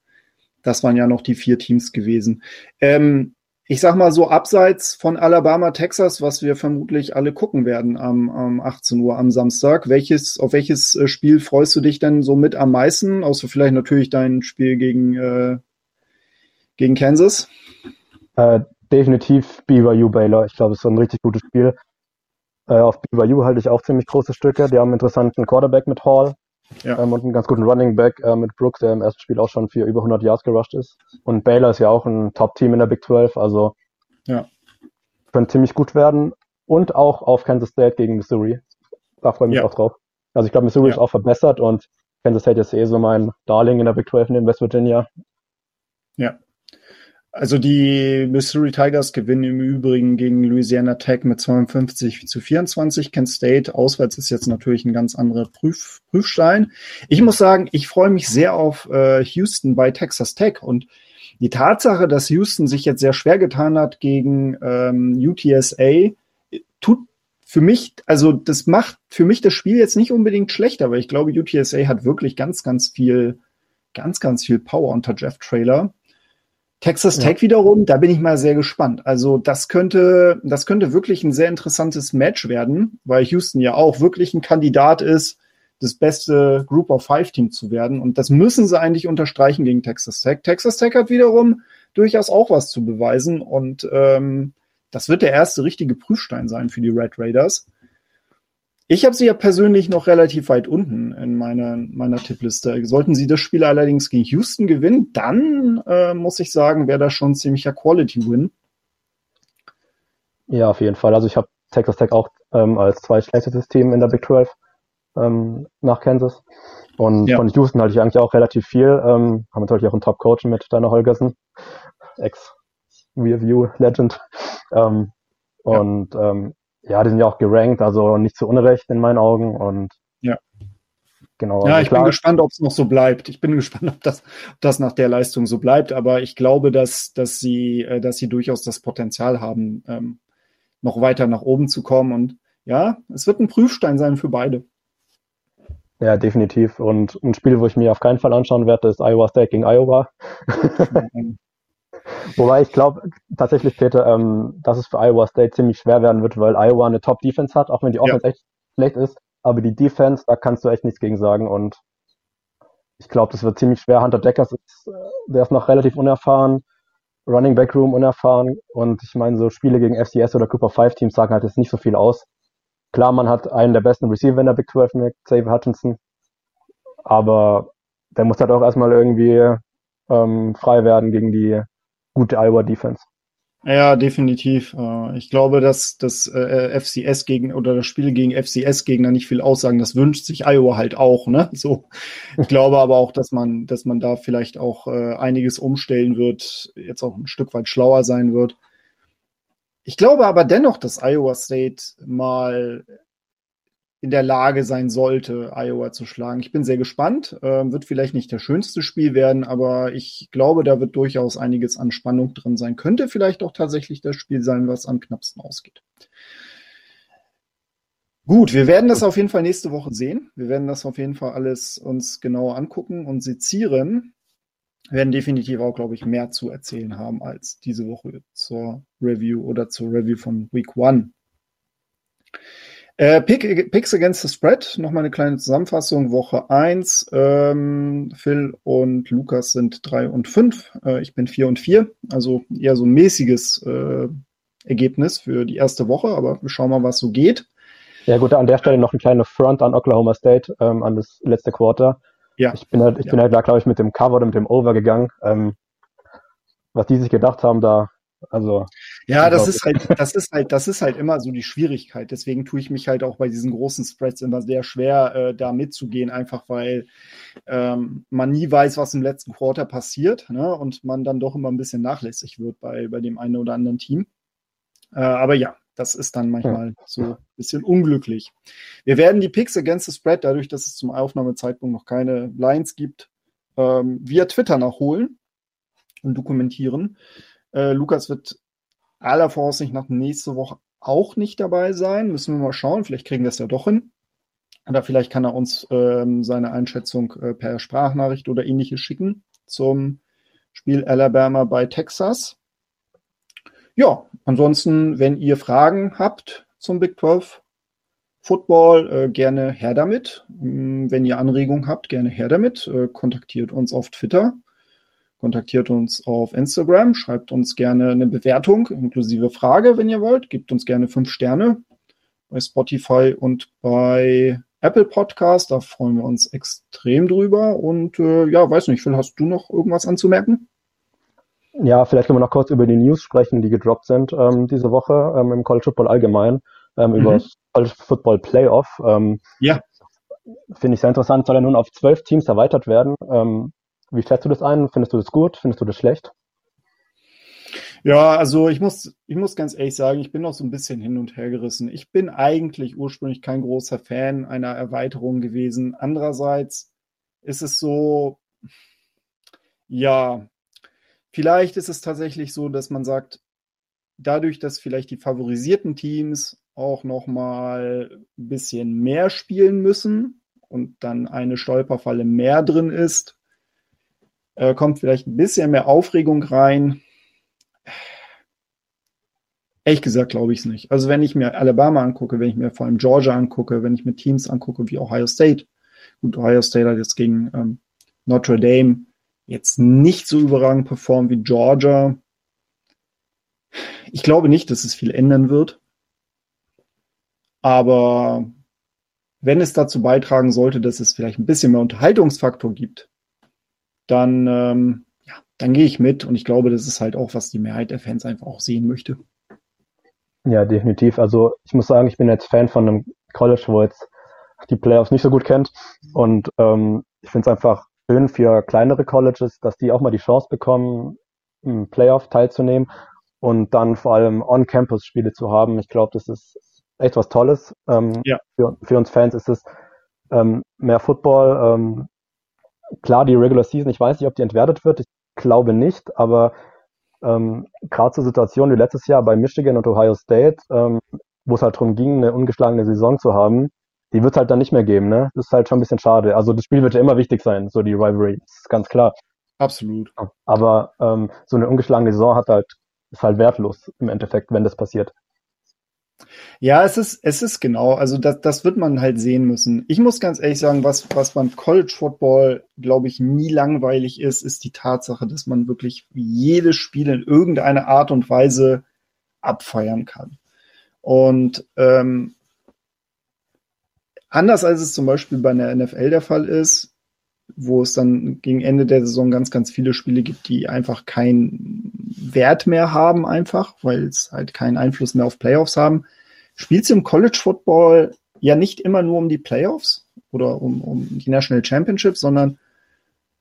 das waren ja noch die vier Teams gewesen. Ähm, ich sag mal so abseits von Alabama, Texas, was wir vermutlich alle gucken werden am, am 18 Uhr am Samstag. Welches, auf welches äh, Spiel freust du dich denn so mit am meisten? Außer vielleicht natürlich dein Spiel gegen, äh, gegen Kansas? Äh, definitiv BYU Baylor. Ich glaube, es ist ein richtig gutes Spiel. Äh, auf BYU halte ich auch ziemlich große Stücke. Die haben einen interessanten Quarterback mit Hall. Ja. Ähm, und einen ganz guten Running Back äh, mit Brooks, der im ersten Spiel auch schon für über 100 Yards gerusht ist. Und Baylor ist ja auch ein Top-Team in der Big 12, also ja. könnte ziemlich gut werden. Und auch auf Kansas State gegen Missouri. Da freue ich mich ja. auch drauf. Also ich glaube, Missouri ja. ist auch verbessert und Kansas State ist eh so mein Darling in der Big 12 neben West Virginia. Ja. Also die Missouri Tigers gewinnen im Übrigen gegen Louisiana Tech mit 52 zu 24. Kent State auswärts ist jetzt natürlich ein ganz anderer Prüf Prüfstein. Ich muss sagen, ich freue mich sehr auf äh, Houston bei Texas Tech und die Tatsache, dass Houston sich jetzt sehr schwer getan hat gegen ähm, UTSA, tut für mich, also das macht für mich das Spiel jetzt nicht unbedingt schlechter, weil ich glaube, UTSA hat wirklich ganz, ganz viel, ganz, ganz viel Power unter Jeff Trailer. Texas Tech ja. wiederum, da bin ich mal sehr gespannt. Also das könnte, das könnte wirklich ein sehr interessantes Match werden, weil Houston ja auch wirklich ein Kandidat ist, das beste Group of Five Team zu werden. Und das müssen sie eigentlich unterstreichen gegen Texas Tech. Texas Tech hat wiederum durchaus auch was zu beweisen und ähm, das wird der erste richtige Prüfstein sein für die Red Raiders. Ich habe sie ja persönlich noch relativ weit unten in meiner, meiner Tippliste. Sollten sie das Spiel allerdings gegen Houston gewinnen, dann äh, muss ich sagen, wäre das schon ein ziemlicher Quality-Win. Ja, auf jeden Fall. Also ich habe Texas Tech auch ähm, als zweitschlechtestes Team in der Big 12 ähm, nach Kansas. Und ja. von Houston halte ich eigentlich auch relativ viel. Ähm, haben natürlich auch einen Top-Coach mit Dana Holgersen, Ex-Review-Legend. Ähm, ja. Und ähm, ja, die sind ja auch gerankt, also nicht zu Unrecht in meinen Augen. Und ja. Genau. Ja, also ich klar. bin gespannt, ob es noch so bleibt. Ich bin gespannt, ob das, ob das nach der Leistung so bleibt. Aber ich glaube, dass, dass sie, äh, dass sie durchaus das Potenzial haben, ähm, noch weiter nach oben zu kommen. Und ja, es wird ein Prüfstein sein für beide. Ja, definitiv. Und ein Spiel, wo ich mir auf keinen Fall anschauen werde, ist Iowa State gegen Iowa. Wobei ich glaube tatsächlich, Peter, ähm, dass es für Iowa State ziemlich schwer werden wird, weil Iowa eine Top-Defense hat, auch wenn die Offense ja. echt schlecht ist. Aber die Defense, da kannst du echt nichts gegen sagen. Und ich glaube, das wird ziemlich schwer. Hunter Deckers ist, äh, der ist noch relativ unerfahren. Running Back Room unerfahren. Und ich meine, so Spiele gegen FCS oder Cooper 5 Teams sagen halt jetzt nicht so viel aus. Klar, man hat einen der besten Receiver in der Big 12 mit Xavier Hutchinson. Aber der muss halt auch erstmal irgendwie ähm, frei werden gegen die gute Iowa Defense. Ja, definitiv. Äh, ich glaube, dass das äh, FCS gegen oder das Spiel gegen FCS Gegner nicht viel aussagen. Das wünscht sich Iowa halt auch, ne? So. Ich glaube aber auch, dass man, dass man da vielleicht auch äh, einiges umstellen wird, jetzt auch ein Stück weit schlauer sein wird. Ich glaube aber dennoch, dass Iowa State mal in der Lage sein sollte, Iowa zu schlagen. Ich bin sehr gespannt. Ähm, wird vielleicht nicht das schönste Spiel werden, aber ich glaube, da wird durchaus einiges an Spannung drin sein. Könnte vielleicht auch tatsächlich das Spiel sein, was am knappsten ausgeht. Gut, wir werden das auf jeden Fall nächste Woche sehen. Wir werden das auf jeden Fall alles uns genauer angucken und sezieren. Wir werden definitiv auch, glaube ich, mehr zu erzählen haben als diese Woche zur Review oder zur Review von Week One. Äh, Pick, Picks Against the Spread, nochmal eine kleine Zusammenfassung. Woche 1, ähm, Phil und Lukas sind 3 und 5. Äh, ich bin 4 und 4. Also eher so ein mäßiges äh, Ergebnis für die erste Woche, aber wir schauen mal, was so geht. Ja gut, an der Stelle noch ein kleiner Front an Oklahoma State, ähm, an das letzte Quarter. Ja. Ich bin halt, ich ja. bin halt da, glaube ich, mit dem Cover oder mit dem Over gegangen. Ähm, was die sich gedacht haben, da also ja, das ist halt, das ist halt, das ist halt immer so die Schwierigkeit. Deswegen tue ich mich halt auch bei diesen großen Spreads immer sehr schwer, äh, da mitzugehen, einfach weil ähm, man nie weiß, was im letzten Quarter passiert, ne? Und man dann doch immer ein bisschen nachlässig wird bei, bei dem einen oder anderen Team. Äh, aber ja, das ist dann manchmal so ein bisschen unglücklich. Wir werden die Picks against the Spread, dadurch, dass es zum Aufnahmezeitpunkt noch keine Lines gibt, ähm, via Twitter nachholen und dokumentieren. Äh, Lukas wird aller Voraussicht nach nächste Woche auch nicht dabei sein. Müssen wir mal schauen. Vielleicht kriegen wir es ja doch hin. Oder vielleicht kann er uns ähm, seine Einschätzung äh, per Sprachnachricht oder ähnliches schicken zum Spiel Alabama bei Texas. Ja, ansonsten, wenn ihr Fragen habt zum Big 12 Football, äh, gerne her damit. Ähm, wenn ihr Anregungen habt, gerne her damit. Äh, kontaktiert uns auf Twitter kontaktiert uns auf Instagram, schreibt uns gerne eine Bewertung inklusive Frage, wenn ihr wollt. Gebt uns gerne fünf Sterne bei Spotify und bei Apple Podcast. Da freuen wir uns extrem drüber. Und äh, ja, weiß nicht, Phil, hast du noch irgendwas anzumerken? Ja, vielleicht können wir noch kurz über die News sprechen, die gedroppt sind ähm, diese Woche ähm, im College Football allgemein, ähm, mhm. über das College Football Playoff. Ähm, ja. Finde ich sehr interessant, soll er nun auf zwölf Teams erweitert werden. Wie schätzt du das ein? Findest du das gut? Findest du das schlecht? Ja, also ich muss, ich muss ganz ehrlich sagen, ich bin noch so ein bisschen hin und her gerissen. Ich bin eigentlich ursprünglich kein großer Fan einer Erweiterung gewesen. Andererseits ist es so, ja, vielleicht ist es tatsächlich so, dass man sagt, dadurch, dass vielleicht die favorisierten Teams auch noch mal ein bisschen mehr spielen müssen und dann eine Stolperfalle mehr drin ist, äh, kommt vielleicht ein bisschen mehr Aufregung rein. Ehrlich gesagt glaube ich es nicht. Also wenn ich mir Alabama angucke, wenn ich mir vor allem Georgia angucke, wenn ich mir Teams angucke wie Ohio State, gut, Ohio State hat jetzt gegen ähm, Notre Dame jetzt nicht so überragend performt wie Georgia. Ich glaube nicht, dass es viel ändern wird. Aber wenn es dazu beitragen sollte, dass es vielleicht ein bisschen mehr Unterhaltungsfaktor gibt, dann, ähm, ja, dann gehe ich mit. Und ich glaube, das ist halt auch, was die Mehrheit der Fans einfach auch sehen möchte. Ja, definitiv. Also ich muss sagen, ich bin jetzt Fan von einem College, wo jetzt die Playoffs nicht so gut kennt. Und ähm, ich finde es einfach schön für kleinere Colleges, dass die auch mal die Chance bekommen, im Playoff teilzunehmen und dann vor allem On-Campus-Spiele zu haben. Ich glaube, das ist echt was Tolles. Ähm, ja. für, für uns Fans ist es ähm, mehr Football. Ähm, klar, die Regular Season, ich weiß nicht, ob die entwertet wird. Ich glaube nicht, aber ähm, gerade zur Situation wie letztes Jahr bei Michigan und Ohio State, ähm, wo es halt darum ging, eine ungeschlagene Saison zu haben, die wird es halt dann nicht mehr geben, ne? Das ist halt schon ein bisschen schade. Also das Spiel wird ja immer wichtig sein, so die Rivalry, das ist ganz klar. Absolut. Aber ähm, so eine ungeschlagene Saison hat halt, ist halt wertlos im Endeffekt, wenn das passiert. Ja, es ist, es ist genau. Also das, das wird man halt sehen müssen. Ich muss ganz ehrlich sagen, was, was beim College Football, glaube ich, nie langweilig ist, ist die Tatsache, dass man wirklich jedes Spiel in irgendeiner Art und Weise abfeiern kann. Und ähm, anders als es zum Beispiel bei der NFL der Fall ist, wo es dann gegen Ende der Saison ganz, ganz viele Spiele gibt, die einfach keinen Wert mehr haben, einfach, weil es halt keinen Einfluss mehr auf Playoffs haben. Spielst du im College Football ja nicht immer nur um die Playoffs oder um, um die National Championship, sondern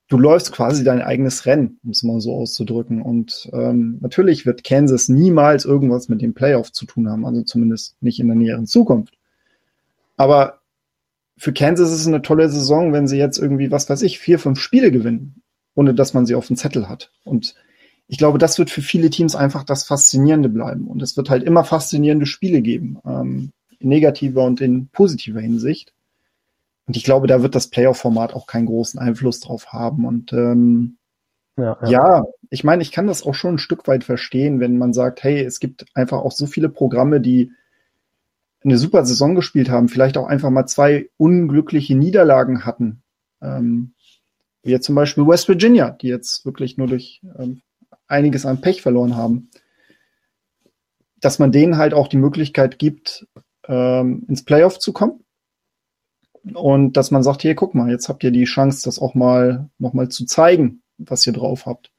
du läufst quasi dein eigenes Rennen, um es mal so auszudrücken. Und ähm, natürlich wird Kansas niemals irgendwas mit dem Playoff zu tun haben, also zumindest nicht in der näheren Zukunft. Aber für Kansas ist es eine tolle Saison, wenn sie jetzt irgendwie, was weiß ich, vier, fünf Spiele gewinnen, ohne dass man sie auf dem Zettel hat. Und ich glaube, das wird für viele Teams einfach das Faszinierende bleiben. Und es wird halt immer faszinierende Spiele geben, ähm, in negativer und in positiver Hinsicht. Und ich glaube, da wird das Playoff-Format auch keinen großen Einfluss drauf haben. Und ähm, ja, ja. ja, ich meine, ich kann das auch schon ein Stück weit verstehen, wenn man sagt, hey, es gibt einfach auch so viele Programme, die eine super Saison gespielt haben, vielleicht auch einfach mal zwei unglückliche Niederlagen hatten. Ähm, wie jetzt zum Beispiel West Virginia, die jetzt wirklich nur durch ähm, einiges an Pech verloren haben. Dass man denen halt auch die Möglichkeit gibt, ähm, ins Playoff zu kommen. Und dass man sagt, hier, guck mal, jetzt habt ihr die Chance, das auch mal nochmal zu zeigen, was ihr drauf habt.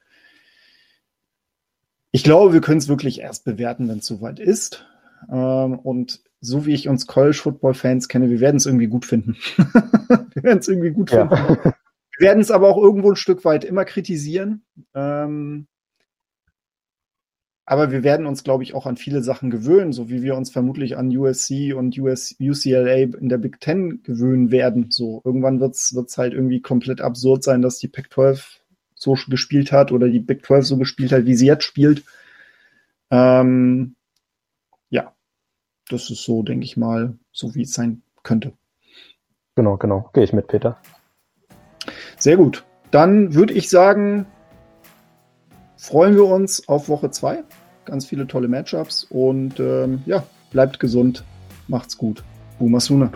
Ich glaube, wir können es wirklich erst bewerten, wenn es soweit ist. Ähm, und so wie ich uns College Football Fans kenne, wir werden es irgendwie gut finden. wir werden es irgendwie gut ja. finden. Wir werden es aber auch irgendwo ein Stück weit immer kritisieren. Ähm, aber wir werden uns, glaube ich, auch an viele Sachen gewöhnen, so wie wir uns vermutlich an USC und US, UCLA in der Big Ten gewöhnen werden. So irgendwann wird es halt irgendwie komplett absurd sein, dass die Pac-12 so gespielt hat oder die Big 12 so gespielt hat, wie sie jetzt spielt. Ähm, das ist so, denke ich mal, so wie es sein könnte. Genau, genau. Gehe ich mit, Peter. Sehr gut. Dann würde ich sagen, freuen wir uns auf Woche 2. Ganz viele tolle Matchups und ähm, ja, bleibt gesund, macht's gut. Boomer Sooner.